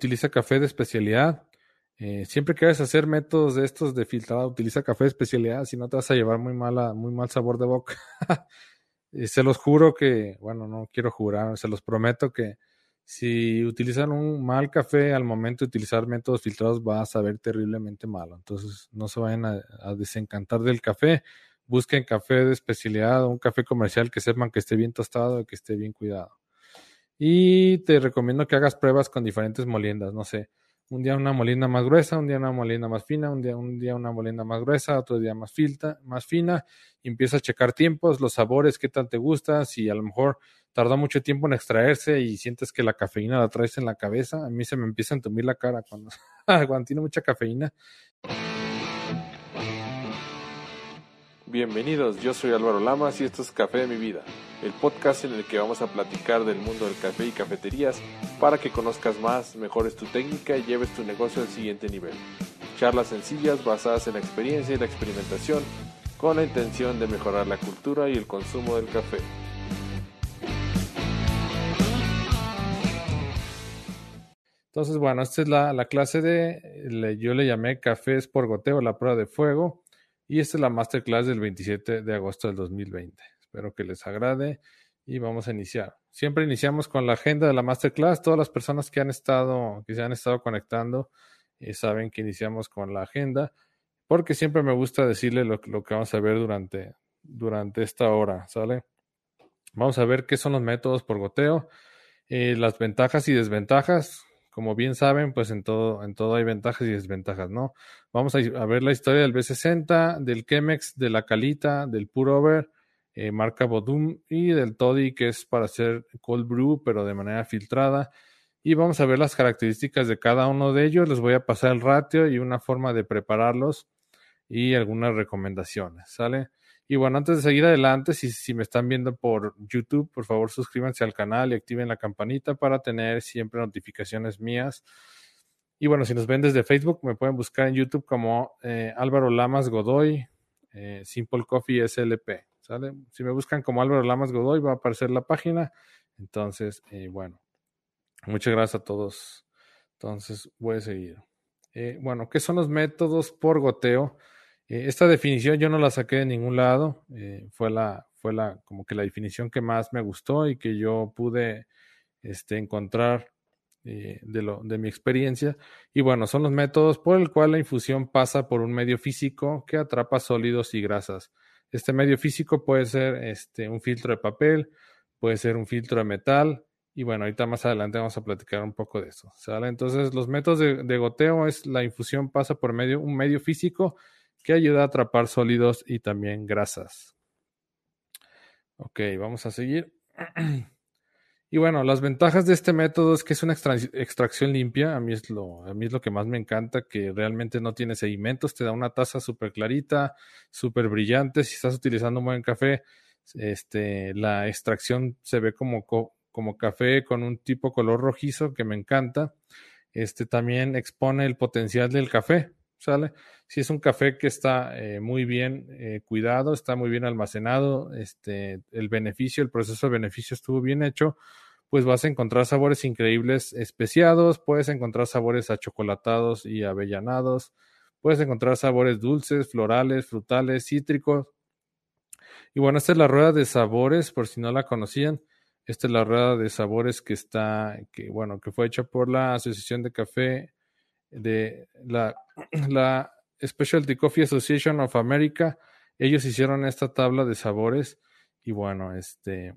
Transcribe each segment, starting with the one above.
utiliza café de especialidad. Eh, siempre que vayas a hacer métodos de estos de filtrado, utiliza café de especialidad, si no te vas a llevar muy, mala, muy mal sabor de boca. se los juro que, bueno, no quiero jurar, se los prometo que si utilizan un mal café al momento de utilizar métodos filtrados va a saber terriblemente malo. Entonces no se vayan a, desencantar del café. Busquen café de especialidad un café comercial que sepan que esté bien tostado y que esté bien cuidado. Y te recomiendo que hagas pruebas con diferentes moliendas, no sé, un día una molienda más gruesa, un día una molienda más fina, un día, un día una molienda más gruesa, otro día más, filta, más fina, y empieza a checar tiempos, los sabores, qué tal te gusta, si a lo mejor tarda mucho tiempo en extraerse y sientes que la cafeína la traes en la cabeza, a mí se me empieza a entumir la cara cuando, cuando tiene mucha cafeína. Bienvenidos, yo soy Álvaro Lamas y esto es Café de mi vida, el podcast en el que vamos a platicar del mundo del café y cafeterías para que conozcas más, mejores tu técnica y lleves tu negocio al siguiente nivel. Charlas sencillas basadas en la experiencia y la experimentación con la intención de mejorar la cultura y el consumo del café. Entonces, bueno, esta es la, la clase de, yo le llamé cafés por goteo, la prueba de fuego. Y esta es la masterclass del 27 de agosto del 2020. Espero que les agrade y vamos a iniciar. Siempre iniciamos con la agenda de la masterclass. Todas las personas que han estado, que se han estado conectando, eh, saben que iniciamos con la agenda, porque siempre me gusta decirle lo, que vamos a ver durante, durante esta hora, ¿sale? Vamos a ver qué son los métodos por goteo, eh, las ventajas y desventajas, como bien saben, pues en todo, en todo hay ventajas y desventajas, ¿no? Vamos a, ver la historia del B60, del Chemex, de la Calita, del Purover, eh, marca Bodum y del Toddy, que es para hacer cold brew, pero de manera filtrada. Y vamos a ver las características de cada uno de ellos. Les voy a pasar el ratio y una forma de prepararlos y algunas recomendaciones, ¿sale? Y bueno, antes de seguir adelante, si, si, me están viendo por YouTube, por favor suscríbanse al canal y activen la campanita para tener siempre notificaciones mías. Y bueno, si nos ven desde Facebook, me pueden buscar en YouTube como eh, Álvaro Lamas Godoy, eh, Simple Coffee SLP. ¿sale? Si me buscan como Álvaro Lamas Godoy, va a aparecer la página. Entonces, eh, bueno, muchas gracias a todos. Entonces, voy a seguir. bueno, ¿qué son los métodos por goteo? Esta definición yo no la saqué de ningún lado, fue la, fue la, como que la definición que más me gustó y que yo pude este, encontrar eh, de, lo, de mi experiencia. Y bueno, son los métodos por el cual la infusión pasa por un medio físico que atrapa sólidos y grasas. Este medio físico puede ser este, un filtro de papel, puede ser un filtro de metal, y bueno, ahorita más adelante vamos a platicar un poco de eso. Entonces, los métodos de, de, goteo es la infusión pasa por medio, un medio físico que ayuda a atrapar sólidos y también grasas. Ok, vamos a seguir. Y bueno, las ventajas de este método es que es una extracción limpia. A mí, es lo, a mí es lo que más me encanta, que realmente no tiene sedimentos, te da una taza súper clarita, súper brillante. Si estás utilizando un buen café, este, la extracción se ve como, como café con un tipo color rojizo que me encanta. Este también expone el potencial del café. ¿Sale? Si es un café que está eh, muy bien eh, cuidado, está muy bien almacenado, este, el beneficio, el proceso de beneficio estuvo bien hecho, pues vas a encontrar sabores increíbles especiados, puedes encontrar sabores achocolatados y avellanados, puedes encontrar sabores dulces, florales, frutales, cítricos. Y bueno, esta es la rueda de sabores, por si no la conocían. Esta es la rueda de sabores que está, que bueno, que fue hecha por la Asociación de Café de la, la Specialty Coffee Association of America. Ellos hicieron esta tabla de sabores y bueno, este,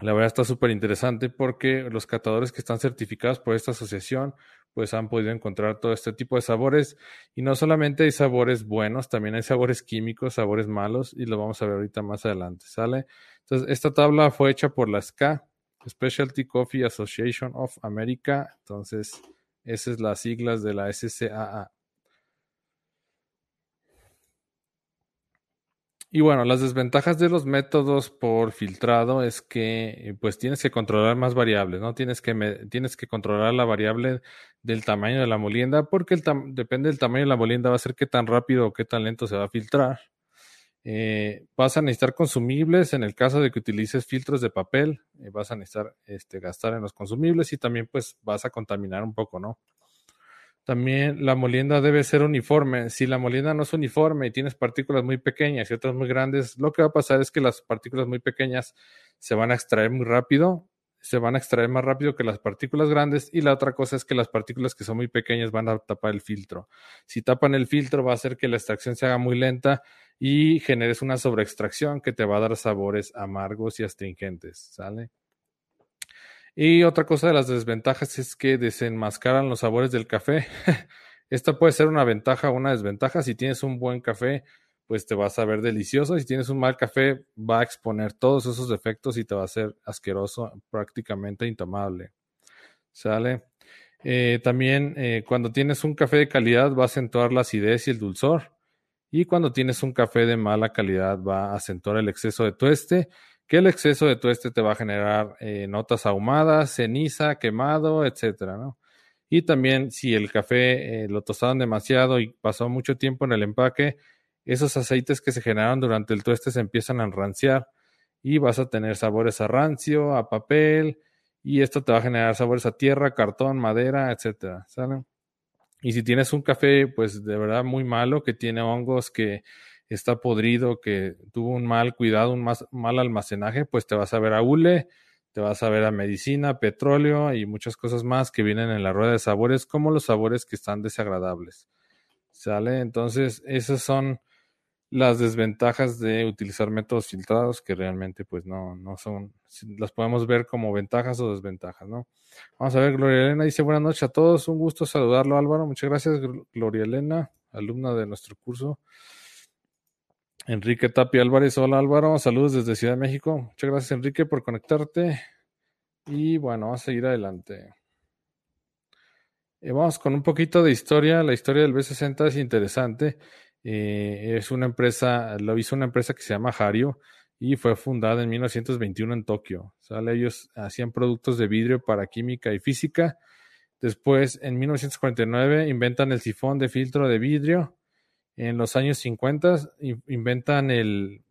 la verdad está súper interesante porque los catadores que están certificados por esta asociación pues han podido encontrar todo este tipo de sabores y no solamente hay sabores buenos, también hay sabores químicos, sabores malos y lo vamos a ver ahorita más adelante, ¿sale? Entonces, esta tabla fue hecha por la SCA, Specialty Coffee Association of America, entonces esas es las siglas de la SCAA. Y bueno, las desventajas de los métodos por filtrado es que eh, pues tienes que controlar más variables, ¿no? Tienes que, tienes que controlar la variable del tamaño de la molienda porque depende del tamaño de la molienda va a ser qué tan rápido o qué tan lento se va a filtrar. Eh, vas a necesitar consumibles en el caso de que utilices filtros de papel, eh, vas a necesitar este, gastar en los consumibles y también pues vas a contaminar un poco, ¿no? También la molienda debe ser uniforme. Si la molienda no es uniforme y tienes partículas muy pequeñas y otras muy grandes, lo que va a pasar es que las partículas muy pequeñas se van a extraer muy rápido, se van a extraer más rápido que las partículas grandes y la otra cosa es que las partículas que son muy pequeñas van a tapar el filtro. Si tapan el filtro va a hacer que la extracción se haga muy lenta y generes una sobreextracción que te va a dar sabores amargos y astringentes, ¿sale? Y otra cosa de las desventajas es que desenmascaran los sabores del café. Esta puede ser una ventaja o una desventaja. Si tienes un buen café, pues te va a saber delicioso. Si tienes un mal café, va a exponer todos esos defectos y te va a ser asqueroso, prácticamente intomable. ¿Sale? Eh, también eh, cuando tienes un café de calidad va a acentuar la acidez y el dulzor. Y cuando tienes un café de mala calidad va a acentuar el exceso de tueste que el exceso de tueste te va a generar eh, notas ahumadas, ceniza, quemado, etcétera, ¿no? Y también si el café eh, lo tostaron demasiado y pasó mucho tiempo en el empaque, esos aceites que se generaron durante el tueste se empiezan a enranciar y vas a tener sabores a rancio, a papel, y esto te va a generar sabores a tierra, cartón, madera, etcétera, ¿sale? Y si tienes un café, pues de verdad muy malo, que tiene hongos que está podrido, que tuvo un mal cuidado, un mal almacenaje, pues te vas a ver a hule, te vas a ver a medicina, petróleo y muchas cosas más que vienen en la rueda de sabores, como los sabores que están desagradables. ¿Sale? Entonces, esas son las desventajas de utilizar métodos filtrados que realmente pues no, no son, las podemos ver como ventajas o desventajas, ¿no? Vamos a ver, Gloria Elena dice buenas noches a todos, un gusto saludarlo Álvaro, muchas gracias Gloria Elena, alumna de nuestro curso. Enrique Tapia Álvarez, hola Álvaro, saludos desde Ciudad de México. Muchas gracias Enrique por conectarte. Y bueno, vamos a seguir adelante. Eh, vamos con un poquito de historia. La historia del B60 es interesante. Eh, es una empresa, lo hizo una empresa que se llama Hario y fue fundada en 1921 en Tokio. ¿sale? Ellos hacían productos de vidrio para química y física. Después, en 1949, inventan el sifón de filtro de vidrio en los años 50 inventan el,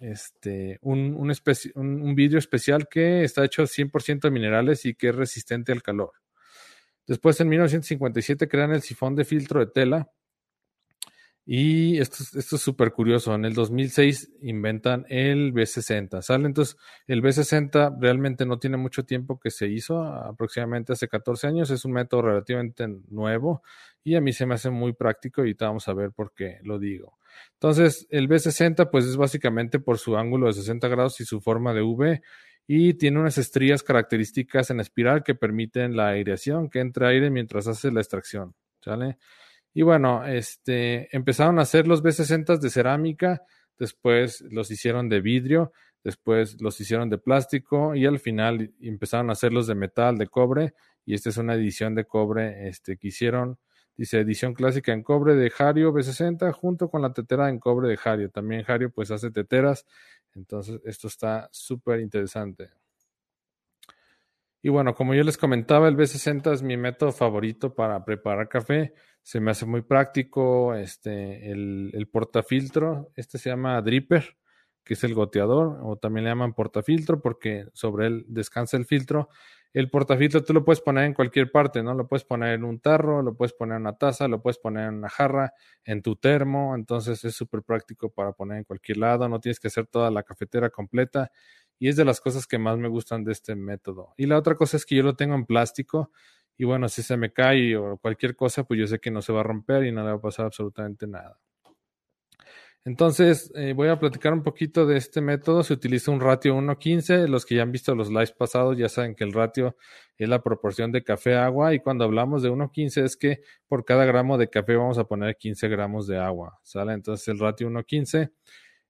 este, un, un, vidrio especial que está hecho 100% de minerales y que es resistente al calor. Después, en 1957, crean el sifón de filtro de tela y esto, esto es súper curioso. En el 2006 inventan el B60. ¿Sale? Entonces, el B60 realmente no tiene mucho tiempo que se hizo, aproximadamente hace 14 años. Es un método relativamente nuevo y a mí se me hace muy práctico y vamos a ver por qué lo digo. Entonces, el B60 pues es básicamente por su ángulo de 60 grados y su forma de V y tiene unas estrías características en espiral que permiten la aireación, que entre aire mientras hace la extracción. ¿Sale? Y bueno, este, empezaron a hacer los B60 de cerámica, después los hicieron de vidrio, después los hicieron de plástico y al final empezaron a hacerlos de metal, de cobre. Y esta es una edición de cobre este, que hicieron, dice edición clásica en cobre de Hario B60 junto con la tetera en cobre de Hario. También Hario pues hace teteras, entonces esto está súper interesante. Y bueno, como yo les comentaba, el B60 es mi método favorito para preparar café se me hace muy práctico. Este, el, el portafiltro, este se llama dripper, que es el goteador, o también le llaman portafiltro porque sobre él descansa el filtro. El portafiltro tú lo puedes poner en cualquier parte, ¿no? Lo puedes poner en un tarro, lo puedes poner en una taza, lo puedes poner en una jarra, en tu termo, entonces es súper práctico para poner en cualquier lado, no tienes que hacer toda la cafetera completa y es de las cosas que más me gustan de este método. Y la otra cosa es que yo lo tengo en plástico, y bueno, si se me cae o cualquier cosa, pues yo sé que no se va a romper y no le va a pasar absolutamente nada. Entonces, eh, voy a platicar un poquito de este método. Se utiliza un ratio 1.15. Los que ya han visto los lives pasados ya saben que el ratio es la proporción de café a agua. Y cuando hablamos de 1.15 es que por cada gramo de café vamos a poner 15 gramos de agua. ¿Sale? Entonces, el ratio 1.15.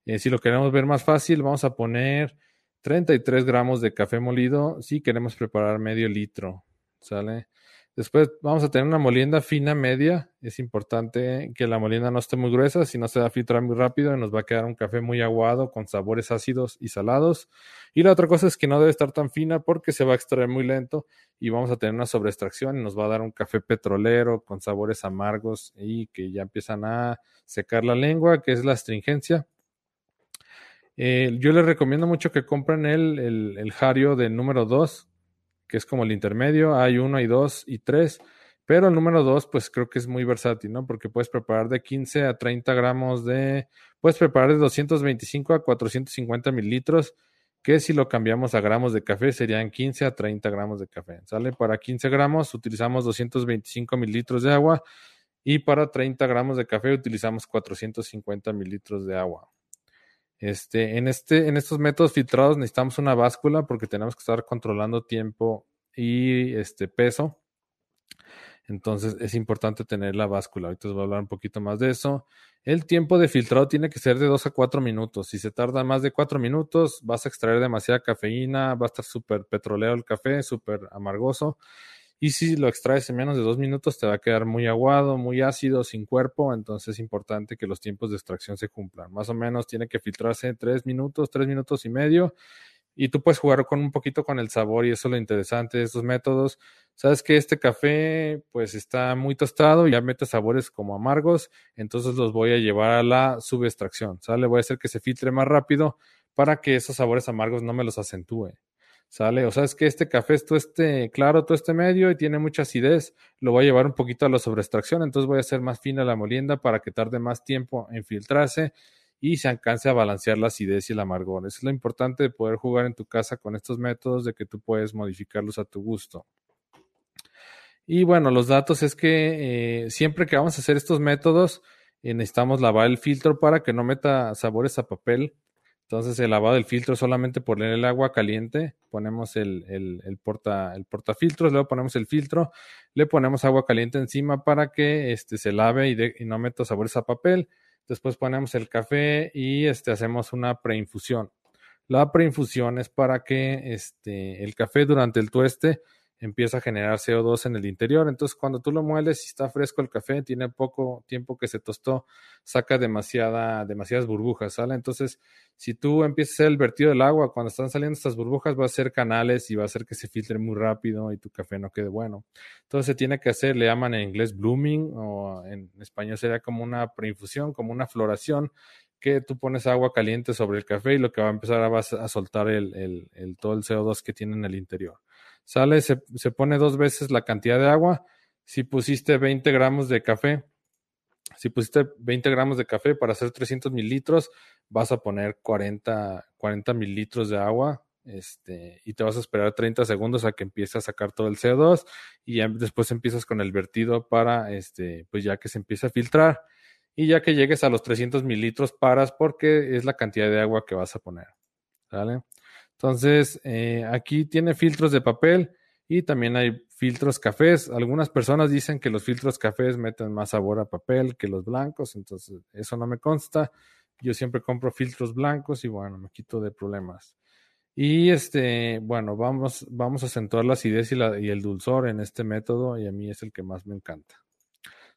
Eh, si lo queremos ver más fácil, vamos a poner 33 gramos de café molido si queremos preparar medio litro. ¿Sale? Después vamos a tener una molienda fina media. Es importante que la molienda no esté muy gruesa, si no se va a filtrar muy rápido y nos va a quedar un café muy aguado con sabores ácidos y salados. Y la otra cosa es que no debe estar tan fina porque se va a extraer muy lento y vamos a tener una sobreextracción y nos va a dar un café petrolero con sabores amargos y que ya empiezan a secar la lengua, que es la astringencia. Eh, yo les recomiendo mucho que compren el, el, el Hario del número 2, que es como el intermedio. Hay uno, hay dos y tres. Pero el número 2, pues creo que es muy versátil, ¿no? Porque puedes preparar de 15 a 30 gramos de... Puedes preparar de 225 a 450 mililitros, que si lo cambiamos a gramos de café serían 15 a 30 gramos de café. ¿Sale? Para 15 gramos utilizamos 225 mililitros de agua y para 30 gramos de café utilizamos 450 mililitros de agua. Este, en, este, en estos métodos filtrados necesitamos una báscula porque tenemos que estar controlando tiempo y este peso. Entonces es importante tener la báscula. Ahorita os voy a hablar un poquito más de eso. El tiempo de filtrado tiene que ser de 2 a 4 minutos. Si se tarda más de 4 minutos, vas a extraer demasiada cafeína, va a estar súper petroleo el café, súper amargoso. Y si lo extraes en menos de 2 minutos, te va a quedar muy aguado, muy ácido, sin cuerpo. Entonces es importante que los tiempos de extracción se cumplan. Más o menos tiene que filtrarse 3 minutos, 3 minutos y medio y tú puedes jugar con un poquito con el sabor y eso es lo interesante de estos métodos. Sabes que este café pues está muy tostado y ya mete sabores como amargos, entonces los voy a llevar a la subextracción, ¿sale? Voy a hacer que se filtre más rápido para que esos sabores amargos no me los acentúe. ¿Sale? O sabes que este café es todo este claro, todo este medio y tiene mucha acidez. Lo voy a llevar un poquito a la sobreextracción, entonces voy a hacer más fina la molienda para que tarde más tiempo en filtrarse y se alcance a balancear la acidez y el amargor. Eso es lo importante de poder jugar en tu casa con estos métodos, de que tú puedes modificarlos a tu gusto. Y bueno, los datos es que eh, siempre que vamos a hacer estos métodos, eh, necesitamos lavar el filtro para que no meta sabores a papel. Entonces el lavado del filtro solamente poner el agua caliente, ponemos el, el, el, porta, el portafiltros, luego ponemos el filtro, le ponemos agua caliente encima para que este, se lave y, y no meta sabores a papel Después ponemos el café y este, hacemos una preinfusión. La preinfusión es para que este, el café durante el tueste empieza a generar CO2 en el interior. Entonces, cuando tú lo mueles y está fresco el café, tiene poco tiempo que se tostó, saca demasiada, demasiadas burbujas, ¿sale? Entonces, si tú empiezas a hacer el vertido del agua, cuando están saliendo estas burbujas, va a hacer canales y va a hacer que se filtre muy rápido y tu café no quede bueno. Entonces, se tiene que hacer, le llaman en inglés blooming o en español sería como una preinfusión, como una floración que tú pones agua caliente sobre el café y lo que va a empezar a, a soltar el, todo el CO2 que tiene en el interior sale, se, se pone dos veces la cantidad de agua. Si pusiste 20 gramos de café, si pusiste 20 gramos de café para hacer 300 mililitros, vas a poner 40, 40 mililitros de agua este, y te vas a esperar 30 segundos a que empiece a sacar todo el CO2 y ya después empiezas con el vertido para, este, pues ya que se empieza a filtrar y ya que llegues a los 300 mililitros paras porque es la cantidad de agua que vas a poner. ¿Vale? Entonces, eh, aquí tiene filtros de papel y también hay filtros cafés. Algunas personas dicen que los filtros cafés meten más sabor a papel que los blancos, entonces eso no me consta. Yo siempre compro filtros blancos y bueno, me quito de problemas. Y este, bueno, vamos, vamos a acentuar la acidez y, y el dulzor en este método y a mí es el que más me encanta.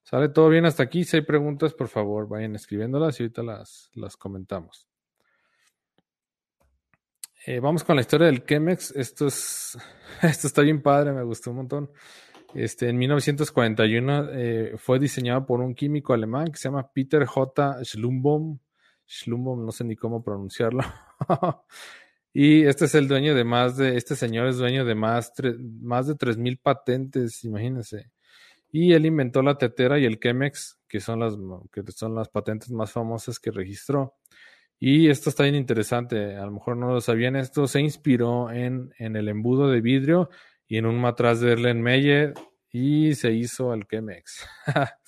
¿Sale todo bien hasta aquí? Si hay preguntas, por favor, vayan escribiéndolas y ahorita las, las comentamos. Eh, vamos con la historia del Chemex. Esto es, esto está bien padre, me gustó un montón. Este, en 1941 eh, fue diseñado por un químico alemán que se llama Peter J. Schlumbaum. Schlumbaum, no sé ni cómo pronunciarlo. y este es el dueño de más de, este señor es dueño de más, más de 3.000 patentes, imagínense. Y él inventó la tetera y el Chemex, que son las, que son las patentes más famosas que registró. Y esto está bien interesante, a lo mejor no lo sabían, esto se inspiró en, en el embudo de vidrio y en un matraz de Erlenmeyer y se hizo el Chemex.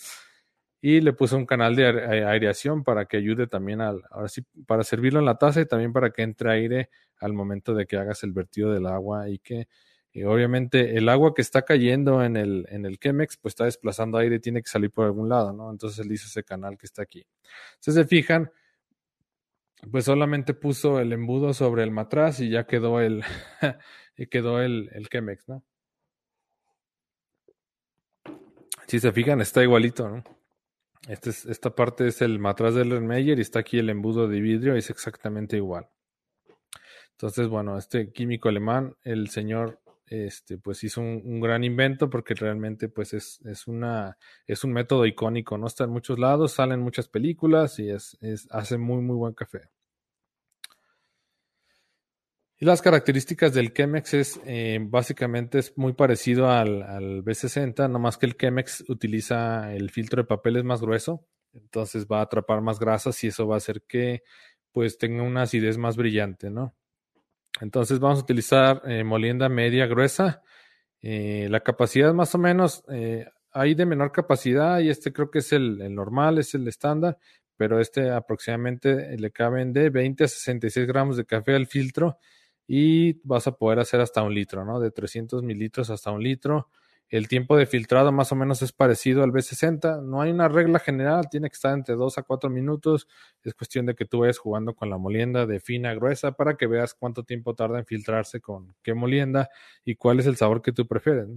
y le puso un canal de aireación para que ayude también al, ahora sí, para servirlo en la taza y también para que entre aire al momento de que hagas el vertido del agua y que y obviamente el agua que está cayendo en el, en el Chemex pues está desplazando aire tiene que salir por algún lado, ¿no? Entonces él hizo ese canal que está aquí. Si se fijan, pues solamente puso el embudo sobre el matraz y ya quedó el, y quedó el, el Chemex, ¿no? Si se fijan, está igualito, ¿no? Este es, esta parte es el matraz del Meyer y está aquí el embudo de vidrio, es exactamente igual. Entonces, bueno, este químico alemán, el señor, este, pues hizo un, gran invento porque realmente, pues es, es, una, es un método icónico, no está en muchos lados, salen muchas películas y es, hace muy, muy buen café. Y las características del Chemex es eh, básicamente es muy parecido al, al B60, nomás que el Chemex utiliza el filtro de papeles más grueso, entonces va a atrapar más grasas y eso va a hacer que pues tenga una acidez más brillante, ¿no? Entonces vamos a utilizar eh, molienda media gruesa. Eh, la capacidad más o menos eh, hay de menor capacidad y este creo que es el, el normal, es el estándar, pero este aproximadamente le caben de 20 a 66 gramos de café al filtro y vas a poder hacer hasta un litro, ¿no? De 300 mililitros hasta un litro. El tiempo de filtrado más o menos es parecido al B60. No hay una regla general, tiene que estar entre 2 a 4 minutos. Es cuestión de que tú vayas jugando con la molienda de fina a gruesa para que veas cuánto tiempo tarda en filtrarse con qué molienda y cuál es el sabor que tú prefieres.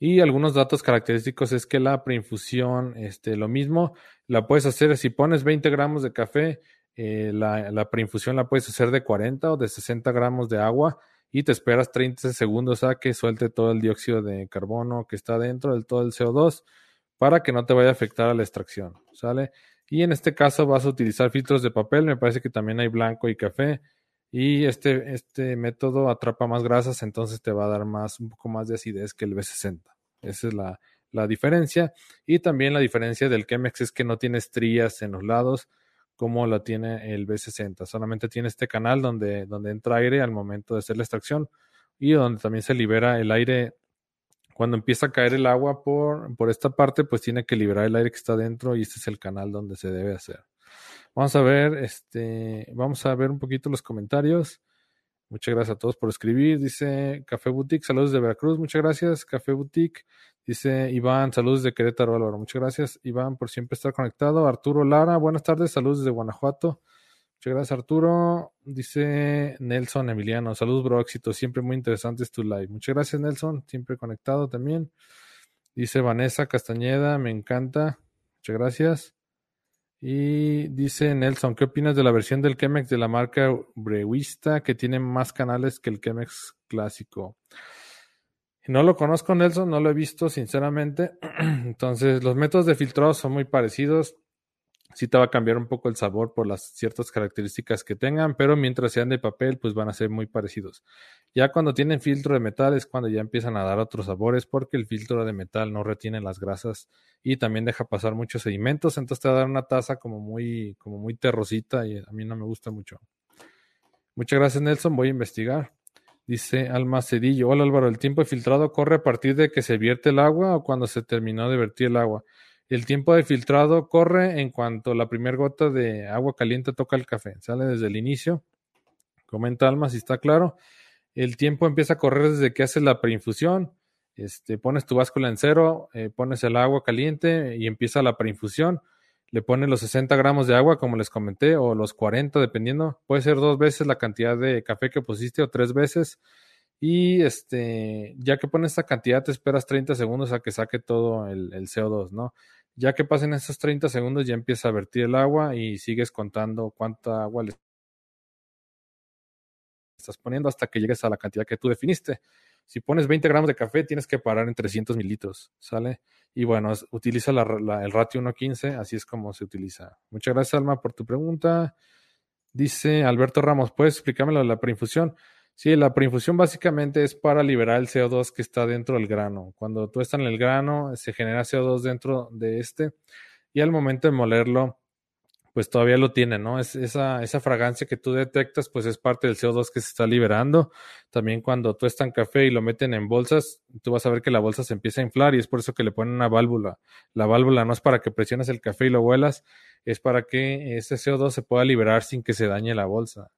Y algunos datos característicos es que la preinfusión, este, lo mismo, la puedes hacer si pones 20 gramos de café, eh, la, la preinfusión la puedes hacer de 40 o de 60 gramos de agua y te esperas 30 segundos a que suelte todo el dióxido de carbono que está dentro del todo el CO2 para que no te vaya a afectar a la extracción, ¿sale? Y en este caso vas a utilizar filtros de papel, me parece que también hay blanco y café y este, este método atrapa más grasas, entonces te va a dar más, un poco más de acidez que el B60. Esa es la, la diferencia. Y también la diferencia del Chemex es que no tiene estrías en los lados, como la tiene el B60. Solamente tiene este canal donde, donde entra aire al momento de hacer la extracción y donde también se libera el aire. Cuando empieza a caer el agua por, por esta parte, pues tiene que liberar el aire que está dentro y este es el canal donde se debe hacer. Vamos a ver, este, vamos a ver un poquito los comentarios. Muchas gracias a todos por escribir. Dice Café Boutique, saludos de Veracruz. Muchas gracias, Café Boutique. Dice Iván, saludos de Querétaro, Álvaro. Muchas gracias, Iván, por siempre estar conectado. Arturo Lara, buenas tardes, saludos desde Guanajuato. Muchas gracias, Arturo. Dice Nelson Emiliano, saludos, bro, éxito. Siempre muy interesante tu live. Muchas gracias, Nelson, siempre conectado también. Dice Vanessa Castañeda, me encanta. Muchas gracias. Y dice Nelson, ¿qué opinas de la versión del Chemex de la marca Brewista que tiene más canales que el Chemex clásico? No lo conozco, Nelson, no lo he visto, sinceramente. Entonces, los métodos de filtrado son muy parecidos. Sí te va a cambiar un poco el sabor por las ciertas características que tengan, pero mientras sean de papel, pues van a ser muy parecidos. Ya cuando tienen filtro de metal es cuando ya empiezan a dar otros sabores, porque el filtro de metal no retiene las grasas y también deja pasar muchos sedimentos, entonces te va a dar una taza como muy, como muy terrosita y a mí no me gusta mucho. Muchas gracias, Nelson. Voy a investigar. Dice Alma Cedillo. Hola Álvaro, ¿el tiempo de filtrado corre a partir de que se vierte el agua o cuando se terminó de vertir el agua? El tiempo de filtrado corre en cuanto la primera gota de agua caliente toca el café. Sale desde el inicio. Comenta Alma si está claro. El tiempo empieza a correr desde que haces la preinfusión. Este, pones tu báscula en cero, eh, pones el agua caliente y empieza la preinfusión le pones los 60 gramos de agua, como les comenté, o los 40, dependiendo. Puede ser dos veces la cantidad de café que pusiste o tres veces. Y este, ya que pones esta cantidad, te esperas 30 segundos a que saque todo el, el CO2, ¿no? Ya que pasen esos 30 segundos, ya empieza a vertir el agua y sigues contando cuánta agua le estás poniendo hasta que llegues a la cantidad que tú definiste. Si pones 20 gramos de café, tienes que parar en 300 mililitros, ¿sale? Y bueno, utiliza el ratio 1.15, así es como se utiliza. Muchas gracias, Alma, por tu pregunta. Dice Alberto Ramos, ¿puedes explicarme la preinfusión? Sí, la preinfusión básicamente es para liberar el CO2 que está dentro del grano. Cuando tú estás en el grano, se genera CO2 dentro de este y al momento de molerlo, pues todavía lo tiene, ¿no? Es esa, esa fragancia que tú detectas, pues es parte del CO2 que se está liberando. También cuando tú estás en café y lo meten en bolsas, tú vas a ver que la bolsa se empieza a inflar y es por eso que le ponen una válvula. La válvula no es para que presiones el café y lo vuelas, es para que ese CO2 se pueda liberar sin que se dañe la bolsa.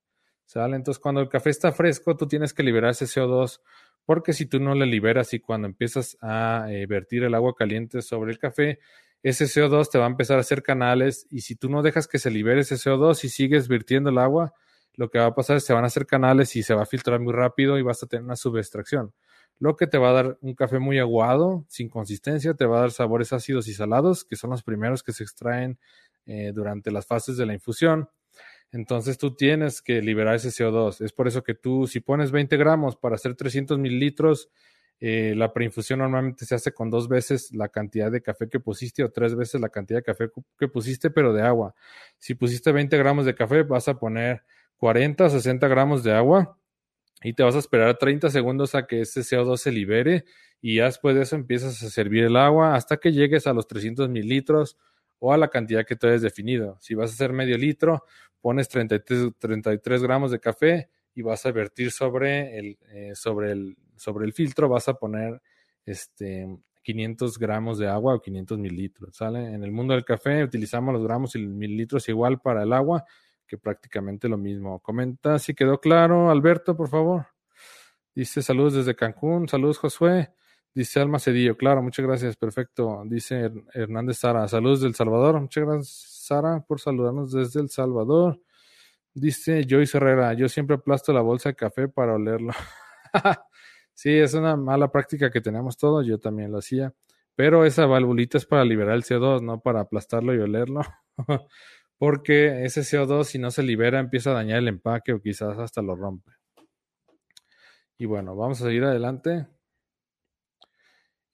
¿Sale? Entonces, cuando el café está fresco, tú tienes que liberar ese CO2 porque si tú no le liberas y cuando empiezas a eh, vertir el agua caliente sobre el café, ese CO2 te va a empezar a hacer canales y si tú no dejas que se libere ese CO2 y sigues virtiendo el agua, lo que va a pasar es que se van a hacer canales y se va a filtrar muy rápido y vas a tener una subextracción. Lo que te va a dar un café muy aguado, sin consistencia, te va a dar sabores ácidos y salados, que son los primeros que se extraen eh, durante las fases de la infusión. Entonces tú tienes que liberar ese CO2. Es por eso que tú, si pones 20 gramos para hacer 300 mililitros, eh, la preinfusión normalmente se hace con dos veces la cantidad de café que pusiste o tres veces la cantidad de café que pusiste, pero de agua. Si pusiste 20 gramos de café, vas a poner 40 a 60 gramos de agua y te vas a esperar 30 segundos a que ese CO2 se libere y después de eso empiezas a servir el agua hasta que llegues a los 300 mililitros o a la cantidad que tú hayas definido. Si vas a hacer medio litro, pones 33, 33 gramos de café y vas a vertir sobre el, eh, sobre el, sobre el filtro, vas a poner este, 500 gramos de agua o 500 mililitros. ¿sale? En el mundo del café utilizamos los gramos y mililitros igual para el agua que prácticamente lo mismo. Comenta si quedó claro, Alberto, por favor. Dice saludos desde Cancún, saludos Josué. Dice Alma Cedillo, claro, muchas gracias, perfecto. Dice Hernández Sara, saludos del Salvador. Muchas gracias, Sara, por saludarnos desde El Salvador. Dice Joyce Herrera, yo siempre aplasto la bolsa de café para olerlo. sí, es una mala práctica que tenemos todos, yo también lo hacía. Pero esa valvulita es para liberar el CO2, no para aplastarlo y olerlo. porque ese CO2 si no se libera empieza a dañar el empaque o quizás hasta lo rompe. Y bueno, vamos a seguir adelante.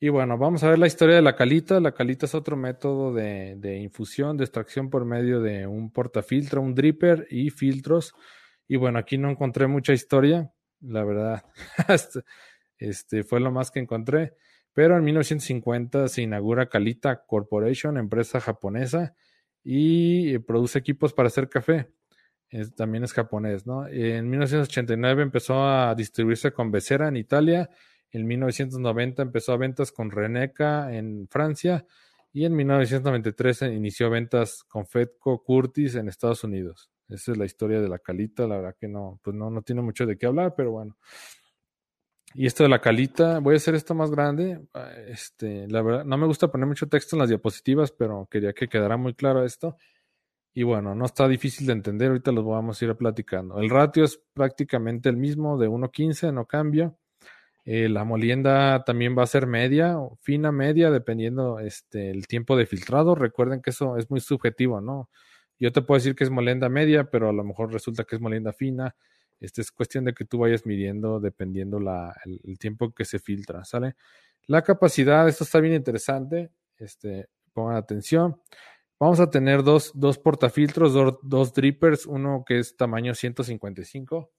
Y bueno, vamos a ver la historia de la calita. La calita es otro método de, de, infusión, de extracción por medio de un portafiltro, un dripper y filtros. Y bueno, aquí no encontré mucha historia, la verdad. Este, fue lo más que encontré. Pero en 1950 se inaugura Calita Corporation, empresa japonesa, y eh, produce equipos para hacer café. también es japonés, ¿no? En 1989 empezó a distribuirse con Becera en Italia. En 1990 empezó a ventas con Reneca en Francia. Y en 1993 inició ventas con Fedco Curtis en Estados Unidos. Esa es la historia de la calita. La verdad que no, pues no, no tiene mucho de qué hablar, pero bueno. Y esto de la calita, voy a hacer esto más grande. Ah, este, la verdad, no me gusta poner mucho texto en las diapositivas, pero quería que quedara muy claro esto. Y bueno, no está difícil de entender, ahorita los vamos a ir platicando. El ratio es prácticamente el mismo, de 1.15, no cambia. Eh, la molienda también va a ser media fina media, dependiendo este, el tiempo de filtrado. Recuerden que eso es muy subjetivo, ¿no? Yo te puedo decir que es molienda media, pero a lo mejor resulta que es molienda fina. Este es cuestión de que tú vayas midiendo dependiendo la, el, tiempo que se filtra, ¿sale? La capacidad, esto está bien interesante, este, pongan atención. Vamos a tener dos, dos portafiltros, dos, dos, drippers, uno que es tamaño 155,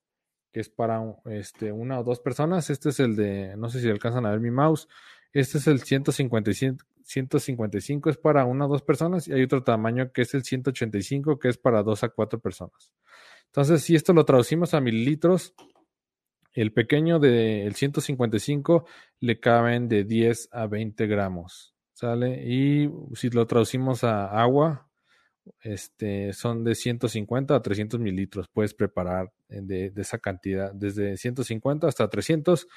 que es para este, una o dos personas. Este es el de, no sé si alcanzan a ver mi mouse. Este es el 155, 155 es para una o dos personas y hay otro tamaño que es el 185 que es para dos a cuatro personas. Entonces, si esto lo traducimos a mililitros, el pequeño del 155 le caben de 10 a 20 gramos, ¿sale? Y si lo traducimos a agua, este, son de 150 a 300 mililitros. Puedes preparar de, de, esa cantidad, desde 150 hasta 300.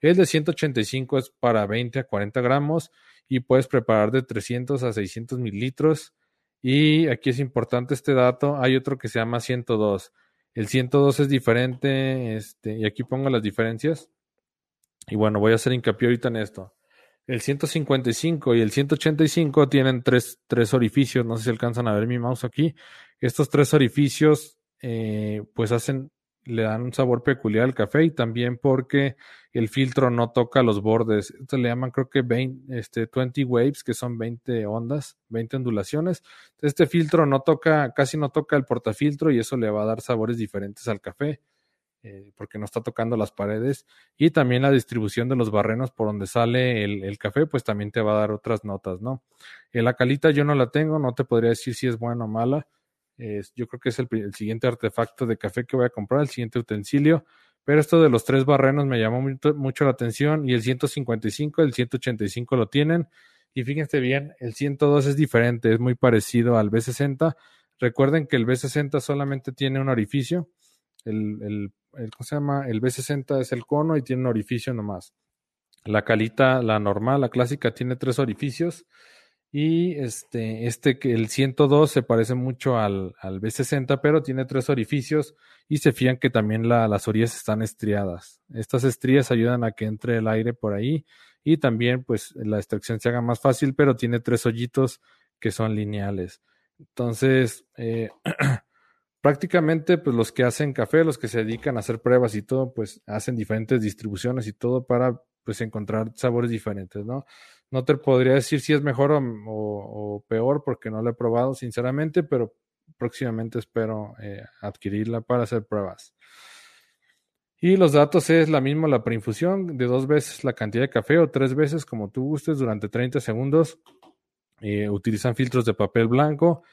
El de 185 es para 20 a 40 gramos y puedes preparar de 300 a 600 mililitros. Y aquí es importante este dato. Hay otro que se llama 102. El 102 es diferente, este, y aquí pongo las diferencias. Y bueno, voy a hacer hincapié ahorita en esto. El 155 y el 185 tienen tres, tres orificios, no sé si alcanzan a ver mi mouse aquí. Estos tres orificios eh, pues hacen le dan un sabor peculiar al café y también porque el filtro no toca los bordes. Esto le llaman creo que 20, este, 20 waves, que son 20 ondas, 20 ondulaciones. Este filtro no toca, casi no toca el portafiltro y eso le va a dar sabores diferentes al café. Eh, porque no está tocando las paredes y también la distribución de los barrenos por donde sale el, café pues también te va a dar otras notas no en la calita yo no la tengo no te podría decir si es buena o mala yo creo que es el, siguiente artefacto de café que voy a comprar, el siguiente utensilio. Pero esto de los tres barrenos me llamó mucho, la atención y el 155, el 185 lo tienen. Y fíjense bien, el 102 es diferente, es muy parecido al B60. Recuerden que el B60 solamente tiene un orificio. El, el, ¿cómo se llama? El B60 es el cono y tiene un orificio nomás. La calita, la normal, la clásica, tiene tres orificios. Y este, este el 102 se parece mucho al, al B60, pero tiene tres orificios y se fían que también la, las orillas están estriadas. Estas estrías ayudan a que entre el aire por ahí y también pues la extracción se haga más fácil, pero tiene tres hoyitos que son lineales. Entonces, eh, prácticamente pues los que hacen café, los que se dedican a hacer pruebas y todo, pues hacen diferentes distribuciones y todo para pues encontrar sabores diferentes, ¿no? No te podría decir si es mejor o, peor porque no lo he probado sinceramente, pero próximamente espero eh, adquirirla para hacer pruebas. Y los datos es la misma la preinfusión de dos veces la cantidad de café o tres veces como tú gustes durante 30 segundos. Eh, utilizan filtros de papel blanco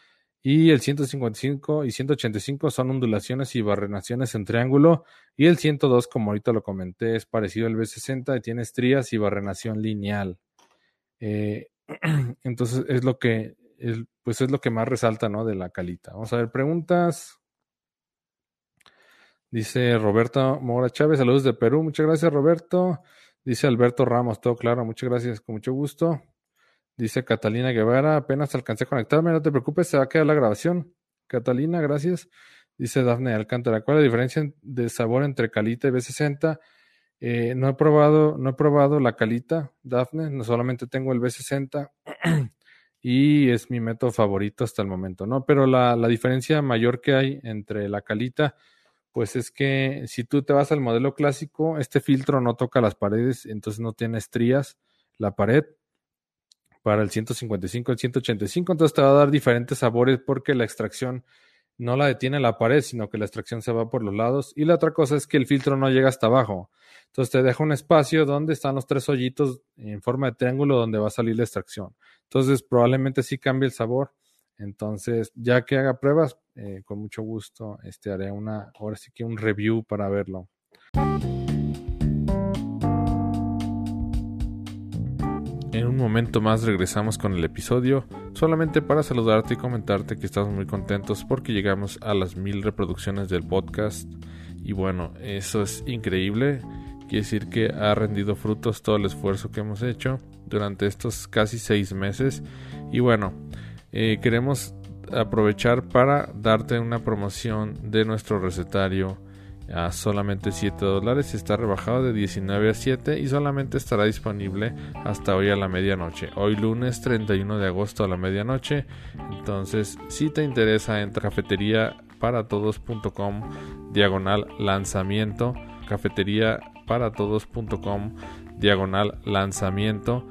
y el 155 y 185 son ondulaciones y barrenaciones en triángulo y el 102 como ahorita lo comenté es parecido al B60 y tiene estrías y barrenación lineal. Eh, entonces es lo que pues es lo que más resalta ¿no? de la calita. Vamos a ver preguntas. Dice Roberto Mora Chávez, saludos de Perú. Muchas gracias, Roberto. Dice Alberto Ramos, todo claro, muchas gracias, con mucho gusto. Dice Catalina Guevara, apenas alcancé a conectarme, no te preocupes, se va a quedar la grabación. Catalina, gracias. Dice Dafne Alcántara, ¿cuál es la diferencia de sabor entre Calita y B60? Eh, no he probado, no he probado la Calita, Dafne, no solamente tengo el B60 y es mi método favorito hasta el momento, ¿no? Pero la, la diferencia mayor que hay entre la Calita pues es que si tú te vas al modelo clásico, este filtro no toca las paredes, entonces no tiene estrías la pared. Para el 155, el 185, entonces te va a dar diferentes sabores porque la extracción no la detiene la pared, sino que la extracción se va por los lados. Y la otra cosa es que el filtro no llega hasta abajo. Entonces te deja un espacio donde están los tres hoyitos en forma de triángulo donde va a salir la extracción. Entonces probablemente sí cambie el sabor. Entonces, ya que haga pruebas, eh, con mucho gusto este, haré una, ahora sí que un review para verlo. En un momento más regresamos con el episodio, solamente para saludarte y comentarte que estamos muy contentos porque llegamos a las mil reproducciones del podcast. Y bueno, eso es increíble, quiere decir que ha rendido frutos todo el esfuerzo que hemos hecho durante estos casi seis meses. Y bueno, eh, queremos aprovechar para darte una promoción de nuestro recetario a solamente 7 dólares. Está rebajado de 19 a 7 y solamente estará disponible hasta hoy a la medianoche. Hoy lunes 31 de agosto a la medianoche. Entonces, si te interesa, entra a cafetería para todos.com diagonal lanzamiento. Cafetería para todos.com diagonal lanzamiento.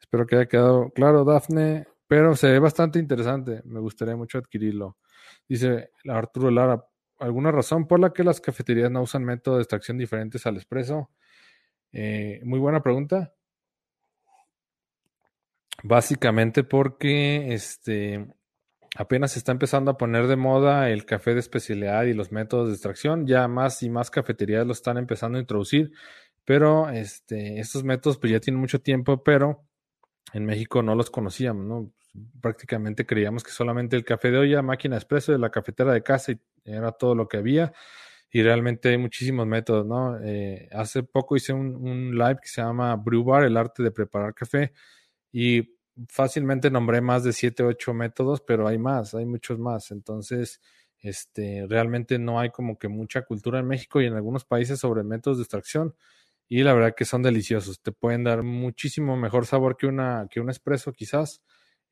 Espero que haya quedado claro, Dafne, pero se ve bastante interesante. Me gustaría mucho adquirirlo. Dice Arturo Lara, ¿alguna razón por la que las cafeterías no usan métodos de extracción diferentes al expreso? Eh, muy buena pregunta. Básicamente porque este apenas se está empezando a poner de moda el café de especialidad y los métodos de extracción. Ya más y más cafeterías lo están empezando a introducir, pero este, estos métodos pues ya tienen mucho tiempo, pero en México no los conocíamos, ¿no? Prácticamente creíamos que solamente el café de olla, máquina expreso de la cafetera de casa y era todo lo que había. Y realmente hay muchísimos métodos, ¿no? Eh, hace poco hice un, live que se llama Brew Bar, el arte de preparar café, y fácilmente nombré más de siete, ocho métodos, pero hay más, hay muchos más. Entonces, este, realmente no hay como que mucha cultura en México y en algunos países sobre métodos de extracción y la verdad que son deliciosos. Te pueden dar muchísimo mejor sabor que una que un espresso quizás,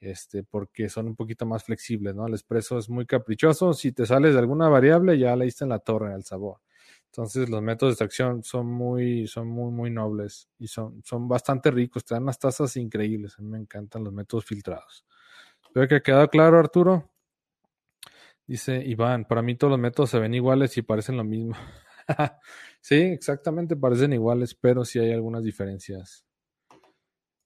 este, porque son un poquito más flexibles, ¿no? El espresso es muy caprichoso. Si te sales de alguna variable, ya le diste en la torre al sabor. Entonces los métodos de extracción son muy, son muy, muy nobles y son, son bastante ricos. Te dan unas tazas increíbles. A mí me encantan los métodos filtrados. Espero que ha quedado claro, Arturo. Dice Iván, para mí todos los métodos se ven iguales y parecen lo mismo. sí, exactamente, parecen iguales, pero sí hay algunas diferencias.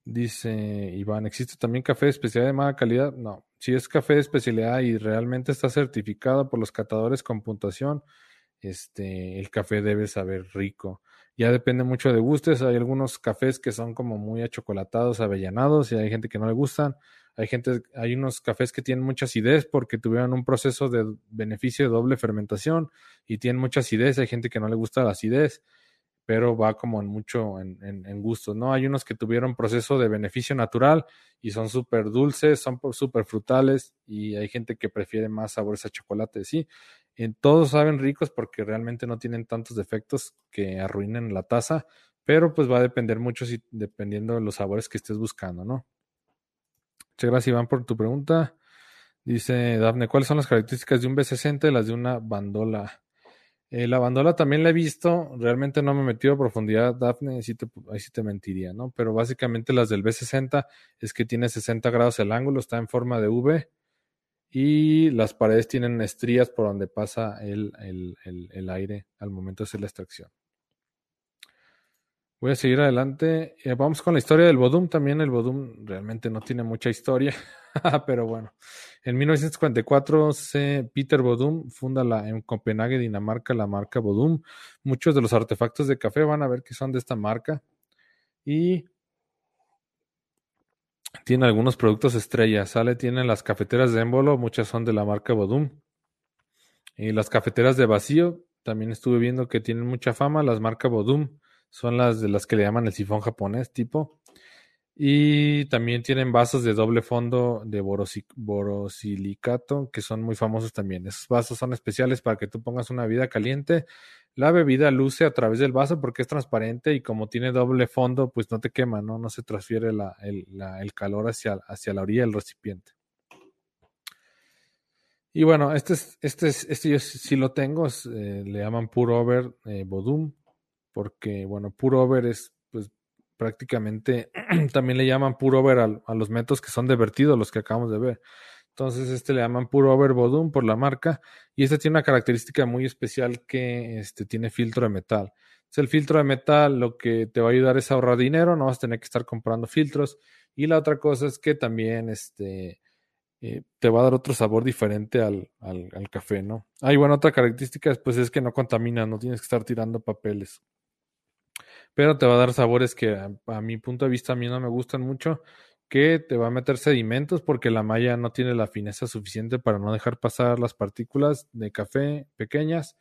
Dice Iván, ¿existe también café de especialidad de mala calidad? No, si es café de especialidad y realmente está certificado por los catadores con puntuación, este, el café debe saber rico. Ya depende mucho de gustes, hay algunos cafés que son como muy achocolatados, avellanados y hay gente que no le gustan. Hay gente, hay unos cafés que tienen mucha acidez porque tuvieron un proceso de beneficio de doble fermentación y tienen mucha acidez. Hay gente que no le gusta la acidez, pero va como en mucho en, ¿no? Hay unos que tuvieron proceso de beneficio natural y son súper dulces, son súper frutales y hay gente que prefiere más sabores a chocolate, sí. En todos saben ricos porque realmente no tienen tantos defectos que arruinen la taza, pero pues va a depender mucho si, dependiendo de los sabores que estés buscando, ¿no? Muchas gracias, Iván, por tu pregunta. Dice Dafne, ¿cuáles son las características de un B60 y las de una bandola? Eh, la bandola también la he visto, realmente no me he metido a profundidad, ahí sí, te, ahí sí te mentiría, ¿no? Pero básicamente las del B60 es que tiene 60 grados el ángulo, está en forma de V y las paredes tienen estrías por donde pasa el, el, aire al momento de hacer la extracción. Voy a seguir adelante. Eh, vamos con la historia del Bodum. También el Bodum realmente no tiene mucha historia, pero bueno. En 1954, Peter Bodum funda en Copenhague, Dinamarca, la marca Bodum. Muchos de los artefactos de café van a ver que son de esta marca. Y tiene algunos productos estrella. Sale, tiene las cafeteras de émbolo, muchas son de la marca Bodum. Y las cafeteras de vacío, también estuve viendo que tienen mucha fama. Las marcas Bodum son las de las que le llaman el sifón japonés tipo. Y también tienen vasos de doble fondo de borosilicato que son muy famosos también. Esos vasos son especiales para que tú pongas una bebida caliente. La bebida luce a través del vaso porque es transparente y como tiene doble fondo, pues no te quema, ¿no? No se transfiere el, calor hacia, hacia la orilla del recipiente. Y bueno, este es, este es, este yo sí lo tengo, eh, le llaman Pure Over eh, Bodum, porque bueno, Pure Over es prácticamente también le llaman puro over a, los métodos que son de vertido, los que acabamos de ver. Entonces, este le llaman puro over Bodum por la marca. Y este tiene una característica muy especial que este, tiene filtro de metal. Es el filtro de metal lo que te va a ayudar es ahorrar dinero, no vas a tener que estar comprando filtros. Y la otra cosa es que también este, eh, te va a dar otro sabor diferente al, al, café, ¿no? Hay bueno, otra característica pues es que no contamina, no tienes que estar tirando papeles pero te va a dar sabores que a, mi punto de vista a mí no me gustan mucho, que te va a meter sedimentos porque la malla no tiene la fineza suficiente para no dejar pasar las partículas de café pequeñas.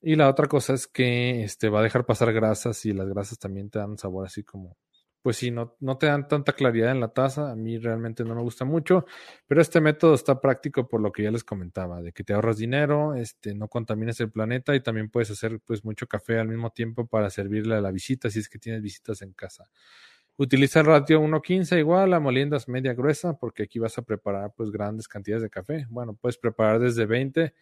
Y la otra cosa es que este, va a dejar pasar grasas y las grasas también te dan sabor así como pues sí, no, te dan tanta claridad en la taza. A mí realmente no me gusta mucho, pero este método está práctico por lo que ya les comentaba, de que te ahorras dinero, este, no contaminas el planeta y también puedes hacer pues mucho café al mismo tiempo para servirle a la visita si es que tienes visitas en casa. Utiliza el ratio 1.15 igual, a moliendas media gruesa, porque aquí vas a preparar pues grandes cantidades de café. Bueno, puedes preparar desde 20,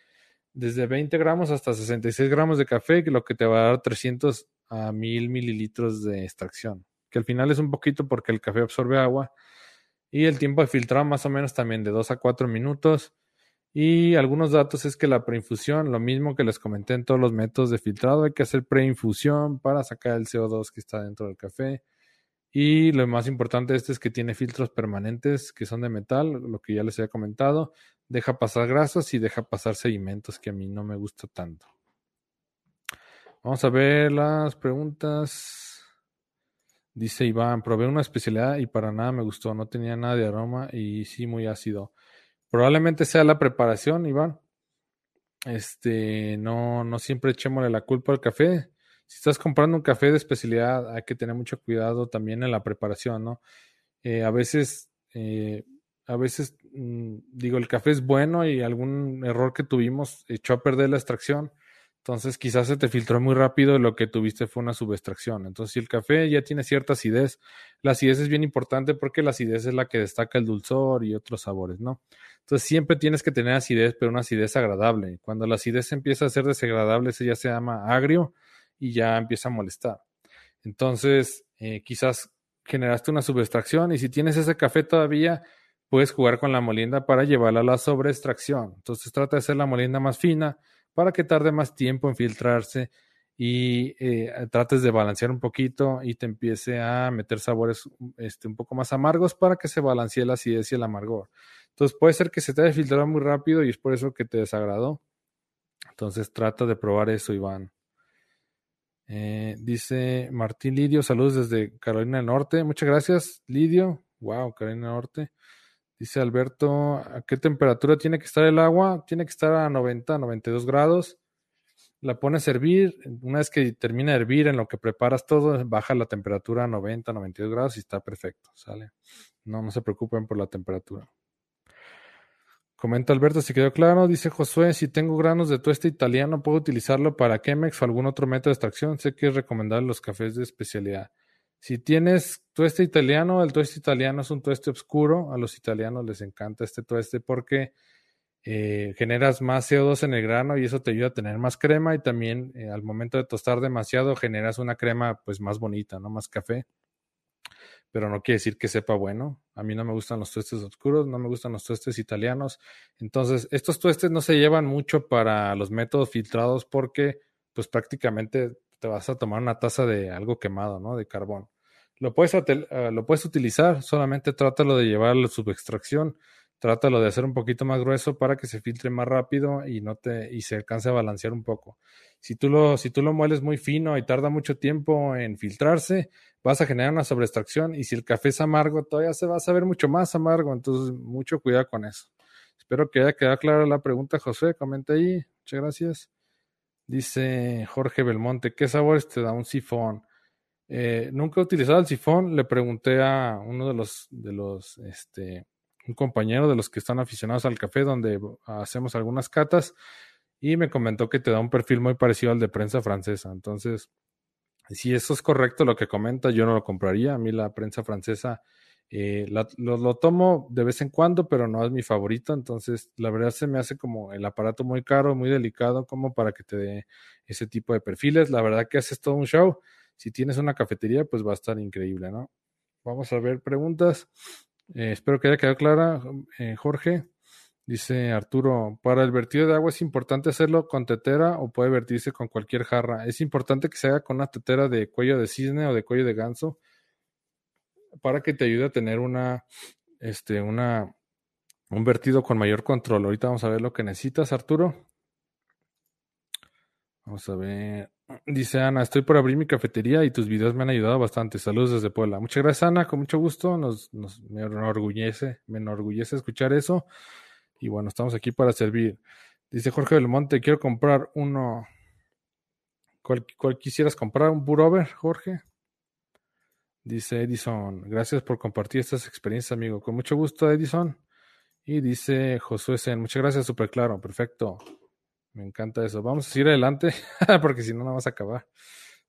desde 20 gramos hasta 66 gramos de café, lo que te va a dar 300 a 1000 mililitros de extracción que al final es un poquito porque el café absorbe agua. Y el tiempo de filtrado más o menos también de 2 a 4 minutos. Y algunos datos es que la preinfusión, lo mismo que les comenté en todos los métodos de filtrado, hay que hacer preinfusión para sacar el CO2 que está dentro del café. Y lo más importante de este es que tiene filtros permanentes que son de metal, lo que ya les había comentado. Deja pasar grasas y deja pasar sedimentos que a mí no me gusta tanto. Vamos a ver las preguntas. Dice Iván, probé una especialidad y para nada me gustó, no tenía nada de aroma y sí muy ácido. Probablemente sea la preparación, Iván. Este, no, no siempre echémosle la culpa al café. Si estás comprando un café de especialidad, hay que tener mucho cuidado también en la preparación, ¿no? Eh, a veces, eh, a veces, mm, digo, el café es bueno y algún error que tuvimos echó a perder la extracción entonces quizás se te filtró muy rápido y lo que tuviste fue una subextracción. Entonces si el café ya tiene cierta acidez, la acidez es bien importante porque la acidez es la que destaca el dulzor y otros sabores, ¿no? Entonces siempre tienes que tener acidez, pero una acidez agradable. Cuando la acidez empieza a ser desagradable, eso ya se llama agrio y ya empieza a molestar. Entonces eh, quizás generaste una subextracción y si tienes ese café todavía, puedes jugar con la molienda para llevarla a la sobreextracción. Entonces trata de hacer la molienda más fina para que tarde más tiempo en filtrarse y eh, trates de balancear un poquito y te empiece a meter sabores este, un poco más amargos para que se balancee la acidez y el amargor. Entonces puede ser que se te haya filtrado muy rápido y es por eso que te desagradó. Entonces trata de probar eso, Iván. Eh, dice Martín Lidio, saludos desde Carolina del Norte. Muchas gracias, Lidio. Wow, Carolina del Norte. Dice Alberto, ¿a qué temperatura tiene que estar el agua? Tiene que estar a 90, 92 grados. La pones a hervir. Una vez que termina de hervir, en lo que preparas todo, baja la temperatura a 90, 92 grados y está perfecto. ¿Sale? No, no se preocupen por la temperatura. Comenta Alberto si quedó claro. Dice Josué, si tengo granos de tueste italiano, ¿puedo utilizarlo para Chemex o algún otro método de extracción? Sé que es recomendable los cafés de especialidad. Si tienes tueste italiano, el tueste italiano es un tueste oscuro. A los italianos les encanta este tueste porque eh, generas más CO2 en el grano y eso te ayuda a tener más crema y también eh, al momento de tostar demasiado generas una crema pues más bonita, ¿no? Más café. Pero no quiere decir que sepa bueno. A mí no me gustan los tuestes oscuros, no me gustan los tuestes italianos. Entonces, estos tuestes no se llevan mucho para los métodos filtrados porque pues prácticamente te vas a tomar una taza de algo quemado, ¿no? De carbón. Lo puedes, uh, lo puedes utilizar, solamente trátalo de llevar la subextracción trátalo de hacer un poquito más grueso para que se filtre más rápido y no te y se alcance a balancear un poco. Si tú lo si tú lo mueles muy fino y tarda mucho tiempo en filtrarse, vas a generar una sobreextracción y si el café es amargo, todavía se va a saber mucho más amargo, entonces mucho cuidado con eso. Espero que haya quedado clara la pregunta, José, comenta ahí. Muchas gracias. Dice Jorge Belmonte, ¿qué sabores te da un sifón? Eh, nunca he utilizado el sifón, le pregunté a uno de los, de los, este, un compañero de los que están aficionados al café, donde hacemos algunas catas, y me comentó que te da un perfil muy parecido al de prensa francesa. Entonces, si eso es correcto lo que comenta, yo no lo compraría. A mí la prensa francesa eh, lo, tomo de vez en cuando, pero no es mi favorito. Entonces, la verdad se me hace como el aparato muy caro, muy delicado, como para que te dé ese tipo de perfiles. La verdad que haces todo un show. Si tienes una cafetería, pues va a estar increíble, ¿no? Vamos a ver preguntas. Eh, espero que haya quedado clara, eh, Jorge. Dice Arturo, para el vertido de agua es importante hacerlo con tetera o puede vertirse con cualquier jarra. Es importante que se haga con una tetera de cuello de cisne o de cuello de ganso para que te ayude a tener una, este, una, un vertido con mayor control. Ahorita vamos a ver lo que necesitas, Arturo. Vamos a ver. Dice Ana, estoy por abrir mi cafetería y tus videos me han ayudado bastante. Saludos desde Puebla. Muchas gracias, Ana, con mucho gusto. Nos, nos, me enorgullece, me enorgullece escuchar eso. Y bueno, estamos aquí para servir. Dice Jorge Belmonte, quiero comprar uno. ¿Cuál, quisieras comprar? ¿Un Burover, Jorge? Dice Edison, gracias por compartir estas experiencias, amigo. Con mucho gusto, Edison. Y dice Josué Sen, muchas gracias, súper claro, perfecto. Me encanta eso. Vamos a seguir adelante, porque si no, no vas a acabar.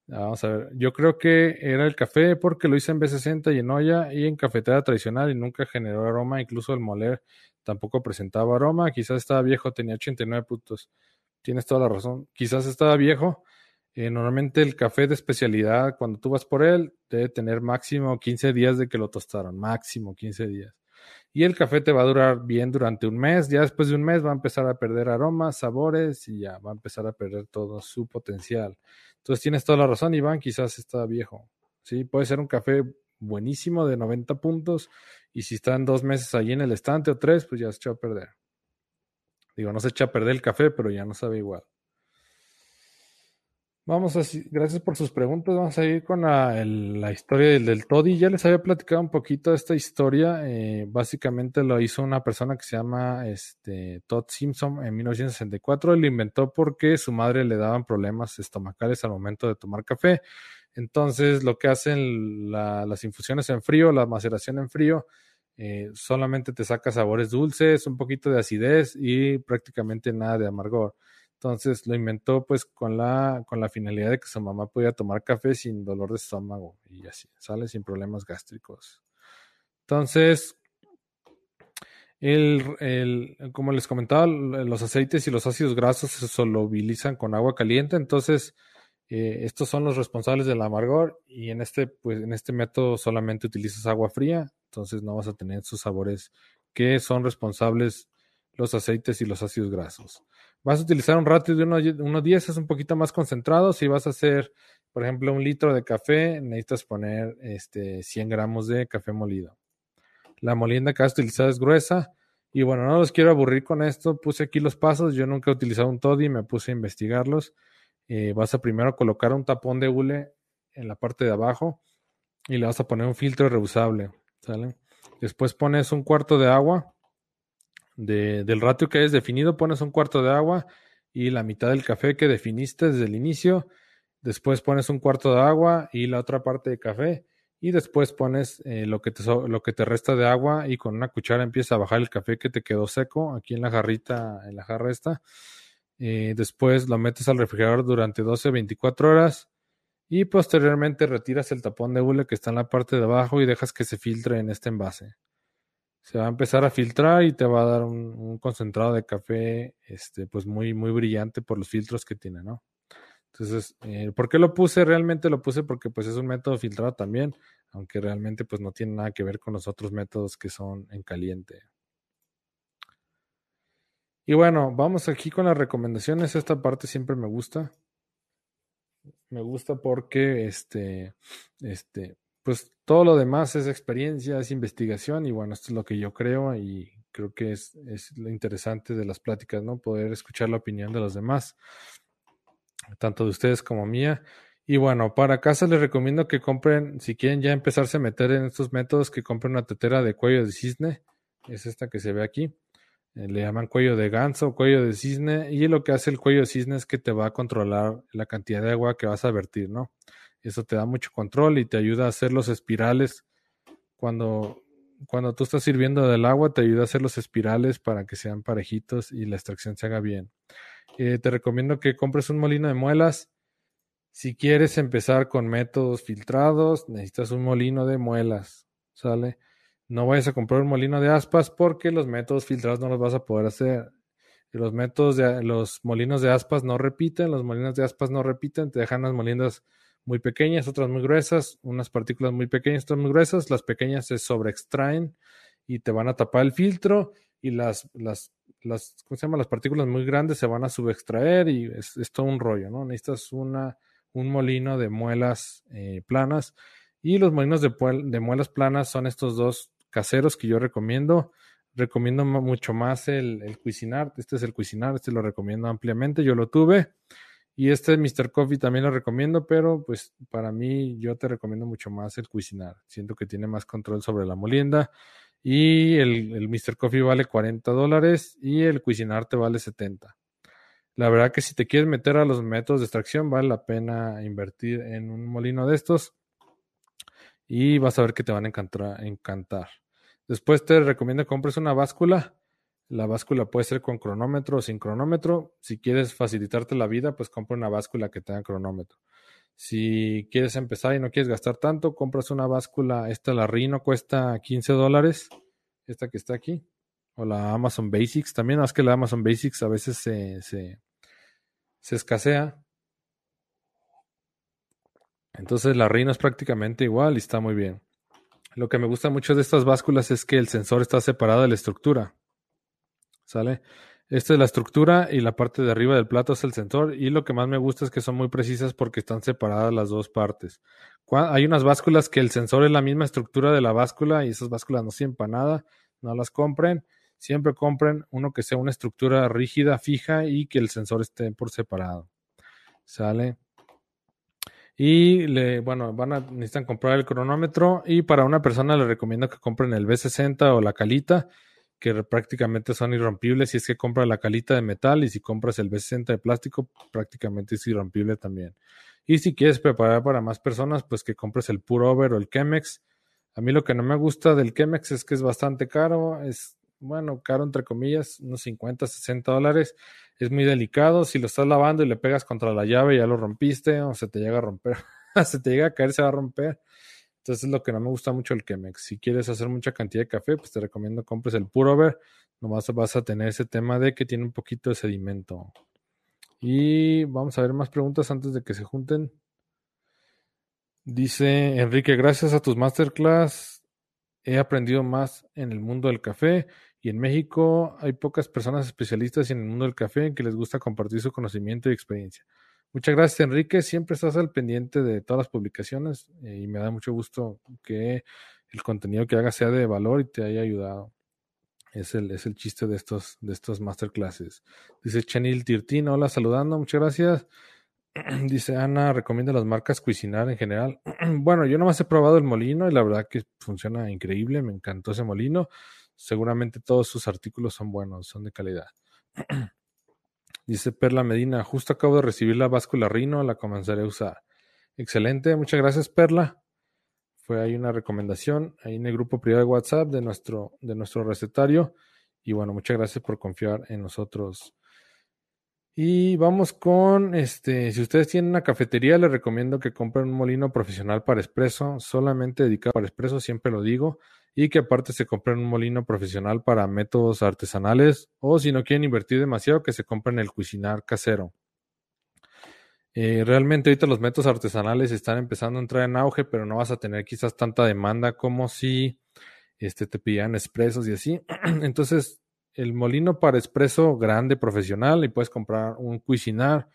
Vamos a ver. Yo creo que era el café porque lo hice en B60 y en olla y en cafetera tradicional y nunca generó aroma. Incluso el moler tampoco presentaba aroma. Quizás estaba viejo, tenía 89 puntos. Tienes toda la razón. Quizás estaba viejo. Eh, normalmente el café de especialidad, cuando tú vas por él, debe tener máximo 15 días de que lo tostaron. Máximo 15 días y el café te va a durar bien durante un mes. Ya después de un mes va a empezar a perder aromas, sabores y ya va a empezar a perder todo su potencial. Entonces tienes toda la razón, Iván, quizás está viejo. Sí, puede ser un café buenísimo de 90 puntos y si están dos meses allí en el estante o tres, pues ya se echa a perder. Digo, no se echa a perder el café, pero ya no sabe igual. Vamos a, gracias por sus preguntas. Vamos a ir con la, historia del, Toddy. Ya les había platicado un poquito de esta historia. Eh, básicamente lo hizo una persona que se llama este, Todd Simpson en 1964. Él lo inventó porque su madre le daban problemas estomacales al momento de tomar café. Entonces, lo que hacen las infusiones en frío, la maceración en frío, eh, solamente te saca sabores dulces, un poquito de acidez y prácticamente nada de amargor. Entonces lo inventó pues con la, con la finalidad de que su mamá podía tomar café sin dolor de estómago y así, sale sin problemas gástricos. Entonces, el, el, como les comentaba, los aceites y los ácidos grasos se solubilizan con agua caliente, entonces eh, estos son los responsables del amargor y en este, pues, en este método solamente utilizas agua fría, entonces no vas a tener esos sabores que son responsables los aceites y los ácidos grasos. Vas a utilizar un ratio de 1.10, es un poquito más concentrado. Si vas a hacer, por ejemplo, un litro de café, necesitas poner este, 100 gramos de café molido. La molienda que vas a utilizar es gruesa. Y bueno, no los quiero aburrir con esto. Puse aquí los pasos. Yo nunca he utilizado un toddy, me puse a investigarlos. Eh, vas a primero colocar un tapón de hule en la parte de abajo y le vas a poner un filtro reusable. ¿sale? Después pones un cuarto de agua del ratio que hayas definido, pones un cuarto de agua y la mitad del café que definiste desde el inicio. Después pones un cuarto de agua y la otra parte de café. Y después pones eh, lo, que te, lo que te resta de agua y con una cuchara empieza a bajar el café que te quedó seco aquí en la jarrita, en la jarra esta. Eh, después lo metes al refrigerador durante 12 o 24 horas y posteriormente retiras el tapón de hule que está en la parte de abajo y dejas que se filtre en este envase. Se va a empezar a filtrar y te va a dar un, concentrado de café, este, pues muy, muy brillante por los filtros que tiene, ¿no? Entonces, eh, ¿por qué lo puse? Realmente lo puse porque pues es un método filtrado también, aunque realmente pues no tiene nada que ver con los otros métodos que son en caliente. Y bueno, vamos aquí con las recomendaciones. Esta parte siempre me gusta. Me gusta porque este, este, pues todo lo demás es experiencia, es investigación y bueno, esto es lo que yo creo y creo que es, es lo interesante de las pláticas, ¿no? Poder escuchar la opinión de los demás, tanto de ustedes como mía. Y bueno, para casa les recomiendo que compren, si quieren ya empezarse a meter en estos métodos, que compren una tetera de cuello de cisne, es esta que se ve aquí. Eh, le llaman cuello de ganso, cuello de cisne, y lo que hace el cuello de cisne es que te va a controlar la cantidad de agua que vas a vertir, ¿no? Eso te da mucho control y te ayuda a hacer los espirales. Cuando, cuando tú estás sirviendo del agua, te ayuda a hacer los espirales para que sean parejitos y la extracción se haga bien. Eh, te recomiendo que compres un molino de muelas. Si quieres empezar con métodos filtrados, necesitas un molino de muelas, ¿sale? No vayas a comprar un molino de aspas porque los métodos filtrados no los vas a poder hacer. los métodos de los molinos de aspas no repiten, los molinos de aspas no repiten, te dejan las molinas muy pequeñas, otras muy gruesas, unas partículas muy pequeñas, otras muy gruesas, las pequeñas se sobreextraen y te van a tapar el filtro y las, las, las, ¿cómo se? Las partículas muy grandes se van a subextraer y es, todo un rollo, ¿no? Necesitas una, un molino de muelas eh, planas y los molinos de, de muelas planas son estos dos caseros que yo recomiendo. Recomiendo mucho más el, el Cuisinart. Este es el Cuisinart, este lo recomiendo ampliamente. Yo lo tuve. Y este Mr. Coffee también lo recomiendo, pero pues para mí yo te recomiendo mucho más el Cuisinart. Siento que tiene más control sobre la molienda. Y el, el Mr. Coffee vale 40 dólares y el Cuisinart te vale 70. La verdad que si te quieres meter a los métodos de extracción, vale la pena invertir en un molino de estos. Y vas a ver que te van a encantar. encantar. Después te recomiendo que compres una báscula la báscula puede ser con cronómetro o sin cronómetro. Si quieres facilitarte la vida, pues compra una báscula que tenga cronómetro. Si quieres empezar y no quieres gastar tanto, compras una báscula. Esta, la Rino, cuesta 15 dólares. Esta que está aquí. O la Amazon Basics también. Más que la Amazon Basics a veces se, se, se escasea. Entonces la Rino es prácticamente igual y está muy bien. Lo que me gusta mucho de estas básculas es que el sensor está separado de la estructura. ¿Sale? Esta es la estructura y la parte de arriba del plato es el sensor y lo que más me gusta es que son muy precisas porque están separadas las dos partes. Hay unas básculas que el sensor es la misma estructura de la báscula y esas básculas no sirven para nada, no las compren. Siempre compren uno que sea una estructura rígida, fija y que el sensor esté por separado. ¿Sale? Y le, bueno, van a necesitan comprar el cronómetro y para una persona le recomiendo que compren el B60 o la calita que prácticamente son irrompibles si es que compras la calita de metal y si compras el B60 de plástico prácticamente es irrompible también. Y si quieres preparar para más personas, pues que compres el Pure Over o el Chemex. A mí lo que no me gusta del Chemex es que es bastante caro, es bueno, caro entre comillas, unos 50, 60 dólares. Es muy delicado, si lo estás lavando y le pegas contra la llave ya lo rompiste o se te llega a romper, se te llega a caer, se va a romper. Entonces es lo que no me gusta mucho el Chemex. Si quieres hacer mucha cantidad de café, pues te recomiendo compres el Puro Over. Nomás vas a tener ese tema de que tiene un poquito de sedimento. Y vamos a ver más preguntas antes de que se junten. Dice Enrique, gracias a tus masterclass he aprendido más en el mundo del café y en México hay pocas personas especialistas en el mundo del café que les gusta compartir su conocimiento y experiencia. Muchas gracias, Enrique. Siempre estás al pendiente de todas las publicaciones eh, y me da mucho gusto que el contenido que hagas sea de valor y te haya ayudado. Es el, es el chiste de estos, de estos masterclasses. Dice Chanil Tirtin, hola, saludando, muchas gracias. Dice Ana, recomienda las marcas Cuisinar en general. bueno, yo nomás he probado el molino y la verdad que funciona increíble, me encantó ese molino. Seguramente todos sus artículos son buenos, son de calidad. Dice Perla Medina, justo acabo de recibir la báscula Rino, la comenzaré a usar. Excelente, muchas gracias Perla. Fue ahí una recomendación, ahí en el grupo privado de WhatsApp de nuestro, de nuestro recetario. Y bueno, muchas gracias por confiar en nosotros. Y vamos con, este, si ustedes tienen una cafetería, les recomiendo que compren un molino profesional para espresso, solamente dedicado para espresso, siempre lo digo. Y que aparte se compren un molino profesional para métodos artesanales o si no quieren invertir demasiado que se compren el Cuisinar casero. Eh, realmente ahorita los métodos artesanales están empezando a entrar en auge, pero no vas a tener quizás tanta demanda como si este, te pidieran expresos y así. Entonces, el molino para expreso grande profesional y puedes comprar un Cuisinar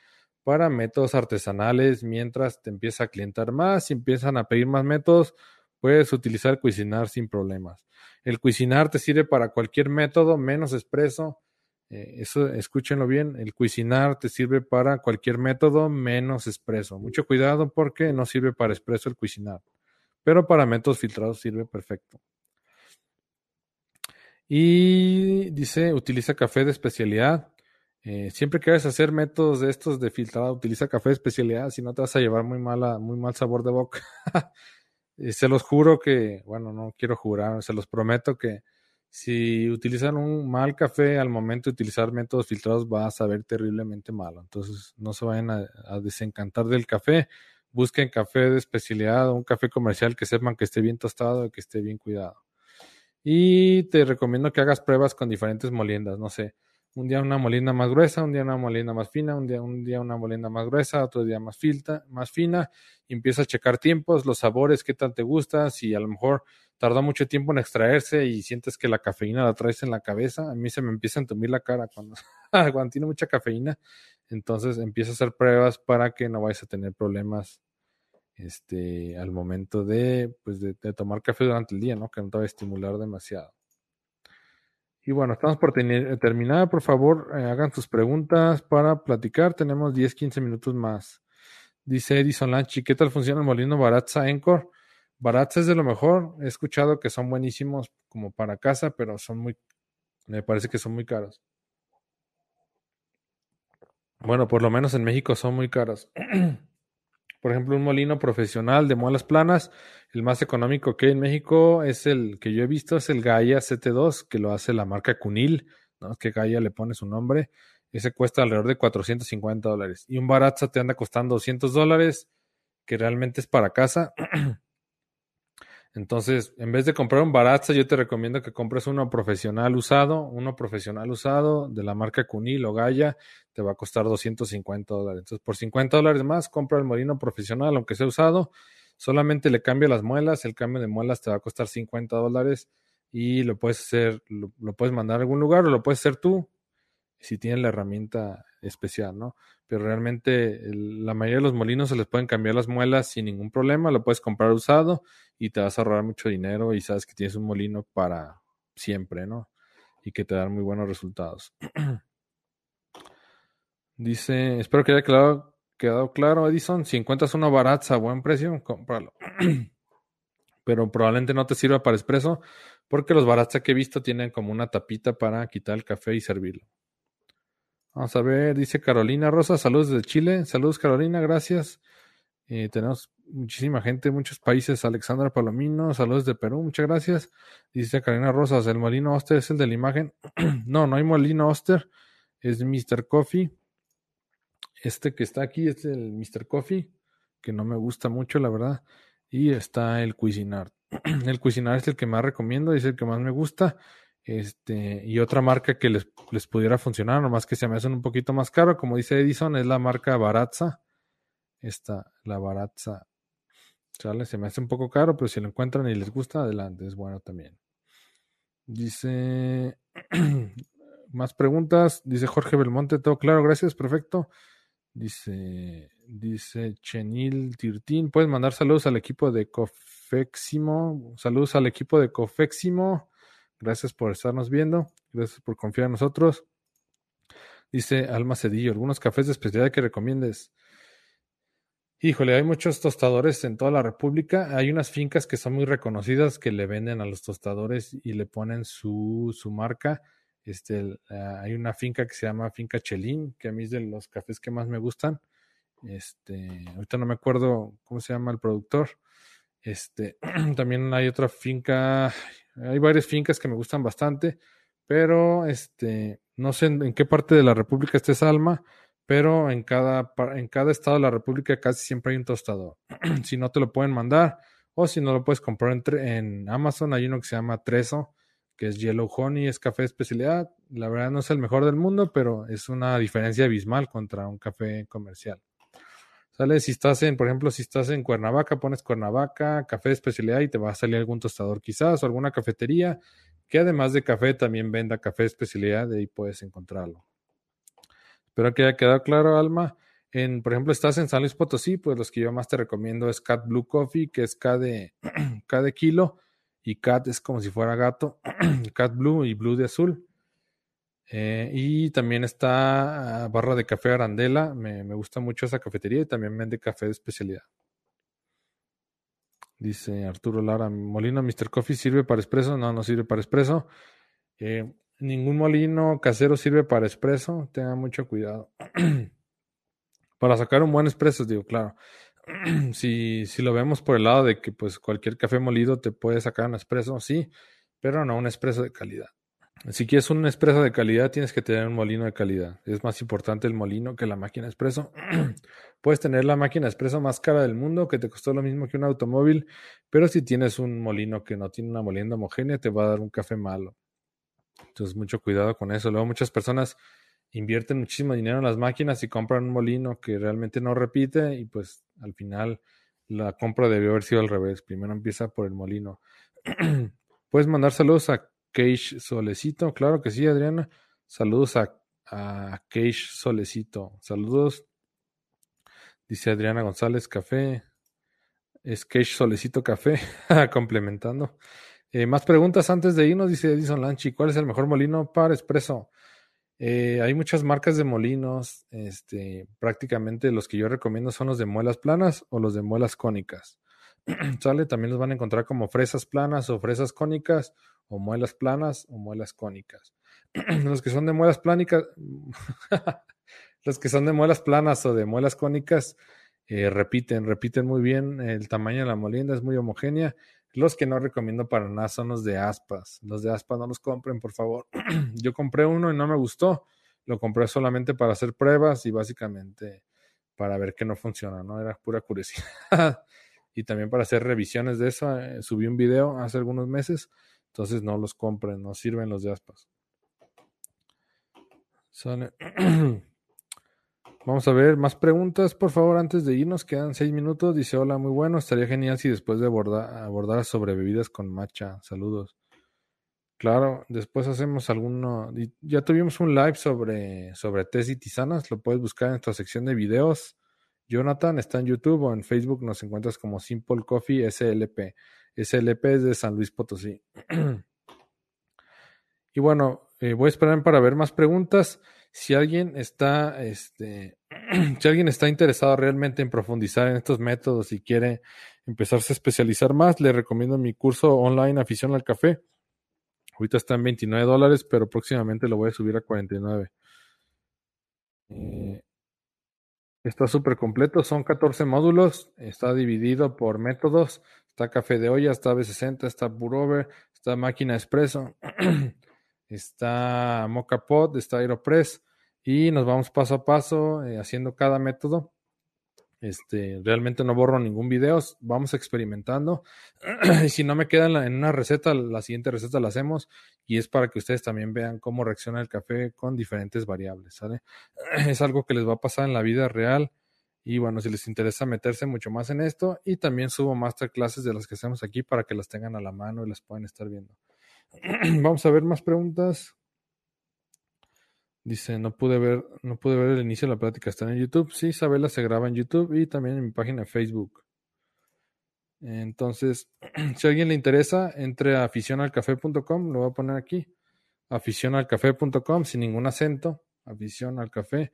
para métodos artesanales mientras te empieza a clientar más y empiezan a pedir más métodos, puedes utilizar Cuisinar sin problemas. El Cuisinar te sirve para cualquier método menos expreso eh, eso, escúchenlo bien, el Cuisinar te sirve para cualquier método menos expreso. Mucho cuidado porque no sirve para expreso el Cuisinar, pero para métodos filtrados sirve perfecto. Y dice, utiliza café de especialidad. Eh, siempre que vayas a hacer métodos de estos de filtrado, utiliza café de especialidad, si no te vas a llevar muy, mala, muy mal sabor de boca. Se los juro que, bueno, no quiero jurar, se los prometo que si utilizan un mal café al momento de utilizar métodos filtrados va a saber terriblemente malo. Entonces no se vayan a, desencantar del café. Busquen café de especialidad un café comercial que sepan que esté bien tostado y que esté bien cuidado. Y te recomiendo que hagas pruebas con diferentes moliendas. No sé, un día una molienda más gruesa, un día una molienda más fina, un día, un día una molienda más gruesa, otro día más, filta, más fina. Y empieza a checar tiempos, los sabores, qué tal te gusta, si a lo mejor tarda mucho tiempo en extraerse y sientes que la cafeína la traes en la cabeza. A mí se me empieza a entumir la cara cuando, cuando tiene mucha cafeína. Entonces empiezo a hacer pruebas para que no vayas a tener problemas este, al momento de, pues de, tomar café durante el día, ¿no? Que no te va a estimular demasiado. Y bueno, estamos por terminar. Por favor, eh, hagan sus preguntas para platicar. Tenemos 10, 15 minutos más. Dice Edison Lanchi, ¿qué tal funciona el molino Baratza Encore? Barats es de lo mejor. He escuchado que son buenísimos como para casa, pero son muy, me parece que son muy caros. Bueno, por lo menos en México son muy caros. por ejemplo, un molino profesional de muelas planas, el más económico que hay en México es el que yo he visto, es el Gaia CT2, que lo hace la marca Cunil, ¿no? Que Gaia le pone su nombre. Ese cuesta alrededor de 450 dólares. Y un Baratza te anda costando 200 dólares, que realmente es para casa. Entonces, en vez de comprar un Baratza, yo te recomiendo que compres uno profesional usado, uno profesional usado de la marca Cunil o Gaia, te va a costar 250 dólares. Entonces, por 50 dólares más, compra el molino profesional, aunque sea usado, solamente le cambia las muelas, el cambio de muelas te va a costar 50 dólares y lo puedes hacer, lo, lo puedes mandar a algún lugar o lo puedes hacer tú si tienes la herramienta especial, ¿no? Pero realmente la mayoría de los molinos se les pueden cambiar las muelas sin ningún problema, lo puedes comprar usado y te vas a ahorrar mucho dinero y sabes que tienes un molino para siempre, ¿no? Y que te dan muy buenos resultados. Dice, espero que haya quedado, quedado claro, Edison, si encuentras una barata a buen precio, cómpralo. Pero probablemente no te sirva para expreso porque los baratas que he visto tienen como una tapita para quitar el café y servirlo. Vamos a ver, dice Carolina Rosa, saludos desde Chile. Saludos Carolina, gracias. Eh, tenemos muchísima gente, muchos países. Alexandra Palomino, saludos de Perú, muchas gracias. Dice Carolina Rosas, el molino Oster es el de la imagen. no, no hay molino Oster, es Mr. Coffee. Este que está aquí es el Mr. Coffee, que no me gusta mucho, la verdad. Y está el Cuisinart. el Cuisinart es el que más recomiendo, es el que más me gusta. Este, y otra marca que les, les pudiera funcionar, nomás que se me hacen un poquito más caro, como dice Edison, es la marca Baratza. Esta, la Baratza. ¿Sale? Se me hace un poco caro, pero si lo encuentran y les gusta, adelante, es bueno también. Dice, más preguntas. Dice Jorge Belmonte, todo claro, gracias, perfecto. Dice, dice Chenil Tirtín, puedes mandar saludos al equipo de Cofeximo. Saludos al equipo de Cofeximo. Gracias por estarnos viendo. Gracias por confiar en nosotros. Dice Alma Cedillo, algunos cafés de especialidad que recomiendes. Híjole, hay muchos tostadores en toda la República. Hay unas fincas que son muy reconocidas que le venden a los tostadores y le ponen su, su marca. Este, hay una finca que se llama Finca Chelín, que a mí es de los cafés que más me gustan. Este, ahorita no me acuerdo cómo se llama el productor. Este, también hay otra finca, hay varias fincas que me gustan bastante, pero este, no sé en, qué parte de la República esté Salma, pero en cada, en cada estado de la República casi siempre hay un tostador. si no te lo pueden mandar, O si no lo puedes comprar en, en Amazon, hay uno que se llama Treso, que es Yellow Honey, es café de especialidad. La verdad no es el mejor del mundo, pero es una diferencia abismal contra un café comercial. Sale, si estás en, por ejemplo, si estás en Cuernavaca, pones Cuernavaca, café de especialidad y te va a salir algún tostador quizás o alguna cafetería que además de café también venda café de especialidad, de ahí puedes encontrarlo. Espero que haya quedado claro, Alma. En, por ejemplo, estás en San Luis Potosí, pues los que yo más te recomiendo es Cat Blue Coffee, que es K de, K de kilo, y Cat es como si fuera gato, Cat Blue y Blue de azul. Eh, y también está ah, Barra de Café Arandela, me, gusta mucho esa cafetería y también vende café de especialidad. Dice Arturo Lara, molino Mr. Coffee sirve para espresso, no, no sirve para espresso. Eh, ningún molino casero sirve para espresso, tenga mucho cuidado. para sacar un buen espresso, digo, claro. si, si lo vemos por el lado de que pues cualquier café molido te puede sacar un espresso, sí, pero no un espresso de calidad. Si quieres un espresso de calidad, tienes que tener un molino de calidad. Es más importante el molino que la máquina espresso. Puedes tener la máquina espresso más cara del mundo, que te costó lo mismo que un automóvil, pero si tienes un molino que no tiene una molienda homogénea, te va a dar un café malo. Entonces, mucho cuidado con eso. Luego, muchas personas invierten muchísimo dinero en las máquinas y compran un molino que realmente no repite y pues al final la compra debió haber sido al revés. Primero empieza por el molino. Puedes mandar saludos a Cage Solecito, claro que sí, Adriana. Saludos a, a Cage Solecito. Saludos. Dice Adriana González, café. Es Cage Solecito Café, complementando. Eh, más preguntas antes de irnos, dice Edison Lanchi. ¿Cuál es el mejor molino para expreso? Eh, hay muchas marcas de molinos. Este, prácticamente los que yo recomiendo son los de muelas planas o los de muelas cónicas. ¿Sale? También los van a encontrar como fresas planas o fresas cónicas o muelas planas o muelas cónicas. los que son de muelas plánicas, los que son de muelas planas o de muelas cónicas, eh, repiten, repiten muy bien. El tamaño de la molienda es muy homogénea. Los que no recomiendo para nada son los de aspas. Los de aspas no los compren, por favor. Yo compré uno y no me gustó. Lo compré solamente para hacer pruebas y básicamente para ver que no funciona, ¿no? Era pura curiosidad. y también para hacer revisiones de eso. Eh, subí un video hace algunos meses entonces no los compren, no sirven los de aspas. Vamos a ver más preguntas, por favor, antes de irnos. Quedan seis minutos. Dice, hola, muy bueno. Estaría genial si después de abordar, abordar sobre bebidas con matcha. Saludos. Claro, después hacemos alguno. Ya tuvimos un live sobre, sobre tés y tisanas. Lo puedes buscar en nuestra sección de videos. Jonathan está en YouTube o en Facebook. Nos encuentras como Simple Coffee SLP. SLP es de San Luis Potosí. y bueno, eh, voy a esperar para ver más preguntas. Si alguien está, este, si alguien está interesado realmente en profundizar en estos métodos y quiere empezarse a especializar más, le recomiendo mi curso online Afición al Café. Ahorita está en 29 dólares, pero próximamente lo voy a subir a 49. Eh, está súper completo, son 14 módulos, está dividido por métodos Está café de olla, está B60, está Purover, está máquina expreso, está Mocha Pot, está Aeropress y nos vamos paso a paso eh, haciendo cada método. Este, realmente no borro ningún video, vamos experimentando. y si no me queda en, una receta, la siguiente receta la hacemos y es para que ustedes también vean cómo reacciona el café con diferentes variables. Es algo que les va a pasar en la vida real y bueno, si les interesa meterse mucho más en esto, y también subo masterclasses de las que hacemos aquí para que las tengan a la mano y las puedan estar viendo. Vamos a ver más preguntas. Dice, no pude ver, no pude ver el inicio de la plática, está en YouTube. Sí, Isabela se graba en YouTube y también en mi página de Facebook. Entonces, si a alguien le interesa, entre a aficionalcafé.com, lo voy a poner aquí. Aficionalcafé.com sin ningún acento. Afición café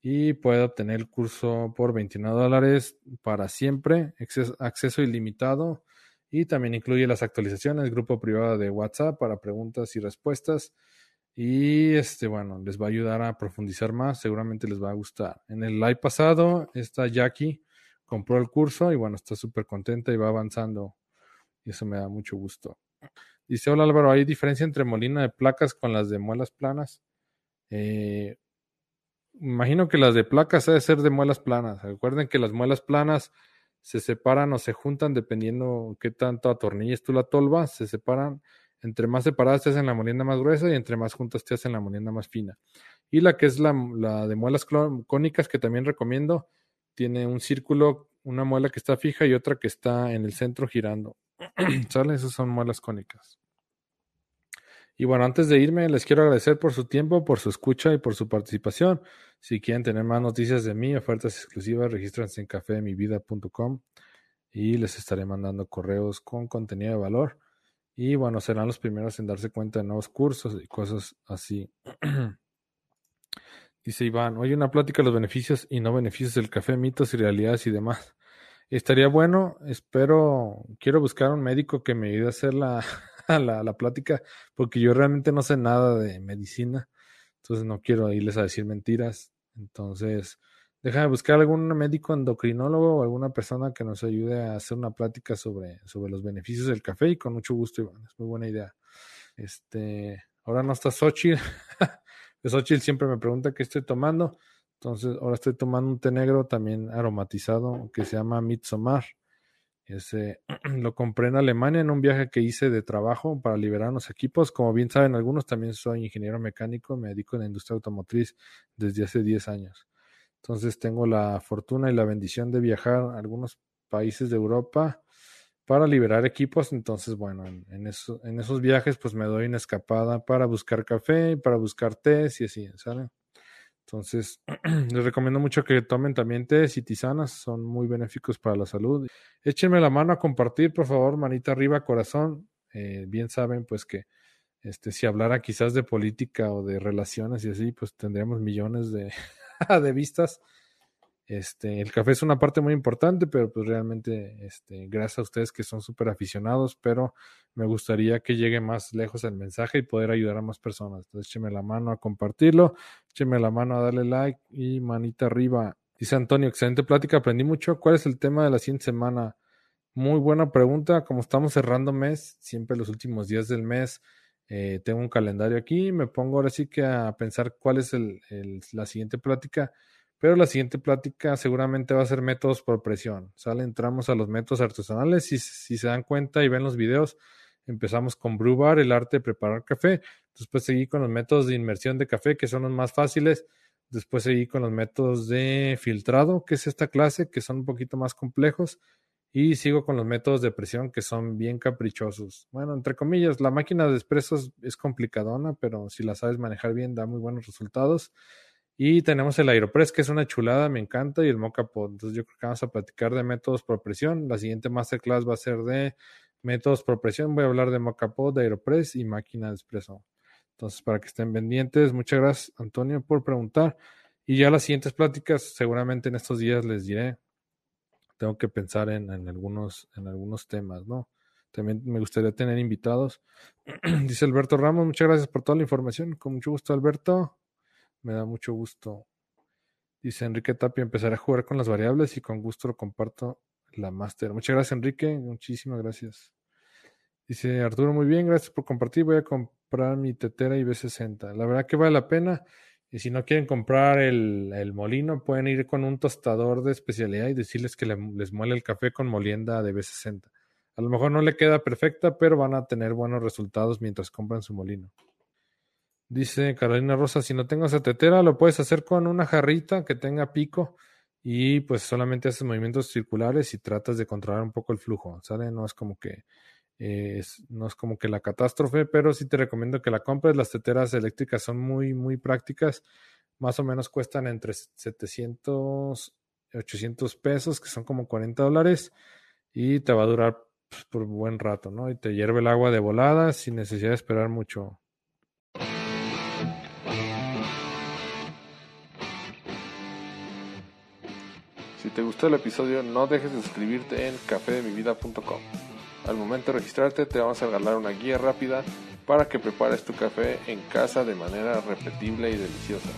y puede obtener el curso por 29 dólares para siempre, acceso, ilimitado y también incluye las actualizaciones, grupo privado de WhatsApp para preguntas y respuestas y este bueno, les va a ayudar a profundizar más, seguramente les va a gustar. En el live pasado, esta Jackie compró el curso y bueno, está súper contenta y va avanzando y eso me da mucho gusto. Dice, hola Álvaro, ¿hay diferencia entre molina de placas con las de muelas planas? Eh, imagino que las de placas debe ser de muelas planas. Recuerden que las muelas planas se separan o se juntan dependiendo qué tanto atornilles tú la tolva, se separan. Entre más separadas te hacen la molienda más gruesa y entre más juntas te hacen la molienda más fina. Y la que es la, de muelas cónicas que también recomiendo, tiene un círculo, una muela que está fija y otra que está en el centro girando. ¿Sale? Esas son muelas cónicas. Y bueno, antes de irme, les quiero agradecer por su tiempo, por su escucha y por su participación. Si quieren tener más noticias de mí, ofertas exclusivas, regístrense en cafemivida.com y les estaré mandando correos con contenido de valor. Y bueno, serán los primeros en darse cuenta de nuevos cursos y cosas así. Dice Iván, hoy una plática de los beneficios y no beneficios del café, mitos y realidades y demás. Estaría bueno, espero, quiero buscar un médico que me ayude a hacer la, la, la plática, porque yo realmente no sé nada de medicina, entonces no quiero irles a decir mentiras. Entonces, déjame buscar algún médico endocrinólogo o alguna persona que nos ayude a hacer una plática sobre, sobre los beneficios del café y con mucho gusto, Iván. Es muy buena idea. Este, ahora no está Xochitl. Xochitl siempre me pregunta qué estoy tomando. Entonces, ahora estoy tomando un té negro también aromatizado que se llama Mitsomar. Ese lo compré en Alemania en un viaje que hice de trabajo para liberar unos equipos. Como bien saben algunos, también soy ingeniero mecánico, me dedico en la industria automotriz desde hace 10 años. Entonces tengo la fortuna y la bendición de viajar a algunos países de Europa para liberar equipos. Entonces, bueno, en, en, eso, en esos viajes pues me doy una escapada para buscar café, para buscar té y así, ¿sale? Entonces, les recomiendo mucho que tomen también tés y tisanas, son muy benéficos para la salud. Échenme la mano a compartir, por favor, manita arriba, corazón. Eh, bien saben, pues que este, si hablara quizás de política o de relaciones y así, pues tendríamos millones de, de vistas. Este, el café es una parte muy importante, pero pues realmente, este, gracias a ustedes que son súper aficionados, pero me gustaría que llegue más lejos el mensaje y poder ayudar a más personas. Entonces, écheme la mano a compartirlo, écheme la mano a darle like y manita arriba. Dice Antonio, excelente plática, aprendí mucho. ¿Cuál es el tema de la siguiente semana? Muy buena pregunta. Como estamos cerrando mes, siempre los últimos días del mes, eh, tengo un calendario aquí. Me pongo ahora sí que a pensar cuál es la siguiente plática. Pero la siguiente plática seguramente va a ser métodos por presión. Sale, entramos a los métodos artesanales. Si, si se dan cuenta y ven los videos, empezamos con Brew Bar, el arte de preparar café. Después seguí con los métodos de inmersión de café, que son los más fáciles. Después seguí con los métodos de filtrado, que es esta clase, que son un poquito más complejos. Y sigo con los métodos de presión, que son bien caprichosos. Bueno, entre comillas, la máquina de expresos es complicadona, pero si la sabes manejar bien, da muy buenos resultados. Y tenemos el Aeropress, que es una chulada, me encanta, y el Mocha Pod. Entonces yo creo que vamos a platicar de métodos por presión. La siguiente masterclass va a ser de métodos por presión. Voy a hablar de Mocha Pod, de Aeropress y máquina de espresso. Entonces, para que estén pendientes, muchas gracias, Antonio, por preguntar. Y ya las siguientes pláticas, seguramente en estos días les diré. Tengo que pensar en, en algunos, en algunos temas, ¿no? También me gustaría tener invitados. Dice Alberto Ramos, muchas gracias por toda la información. Con mucho gusto, Alberto. Me da mucho gusto. Dice Enrique Tapia, empezaré a jugar con las variables y con gusto lo comparto la máster. Muchas gracias, Enrique. Muchísimas gracias. Dice Arturo, muy bien, gracias por compartir. Voy a comprar mi tetera IB60. La verdad que vale la pena. Y si no quieren comprar el, el molino, pueden ir con un tostador de especialidad y decirles que le, les muele el café con molienda de B60. A lo mejor no le queda perfecta, pero van a tener buenos resultados mientras compran su molino. Dice Carolina Rosa, si no tengo esa tetera, lo puedes hacer con una jarrita que tenga pico y pues solamente haces movimientos circulares y tratas de controlar un poco el flujo, ¿sale? No es como que eh, es, no es como que la catástrofe, pero sí te recomiendo que la compres. Las teteras eléctricas son muy, muy prácticas. Más o menos cuestan entre 700 y 800 pesos, que son como 40 dólares, y te va a durar pues, por buen rato, ¿no? Y te hierve el agua de volada sin necesidad de esperar mucho, Si te gustó el episodio, no dejes de suscribirte en cafedemivida.com. Al momento de registrarte, te vamos a regalar una guía rápida para que prepares tu café en casa de manera repetible y deliciosa.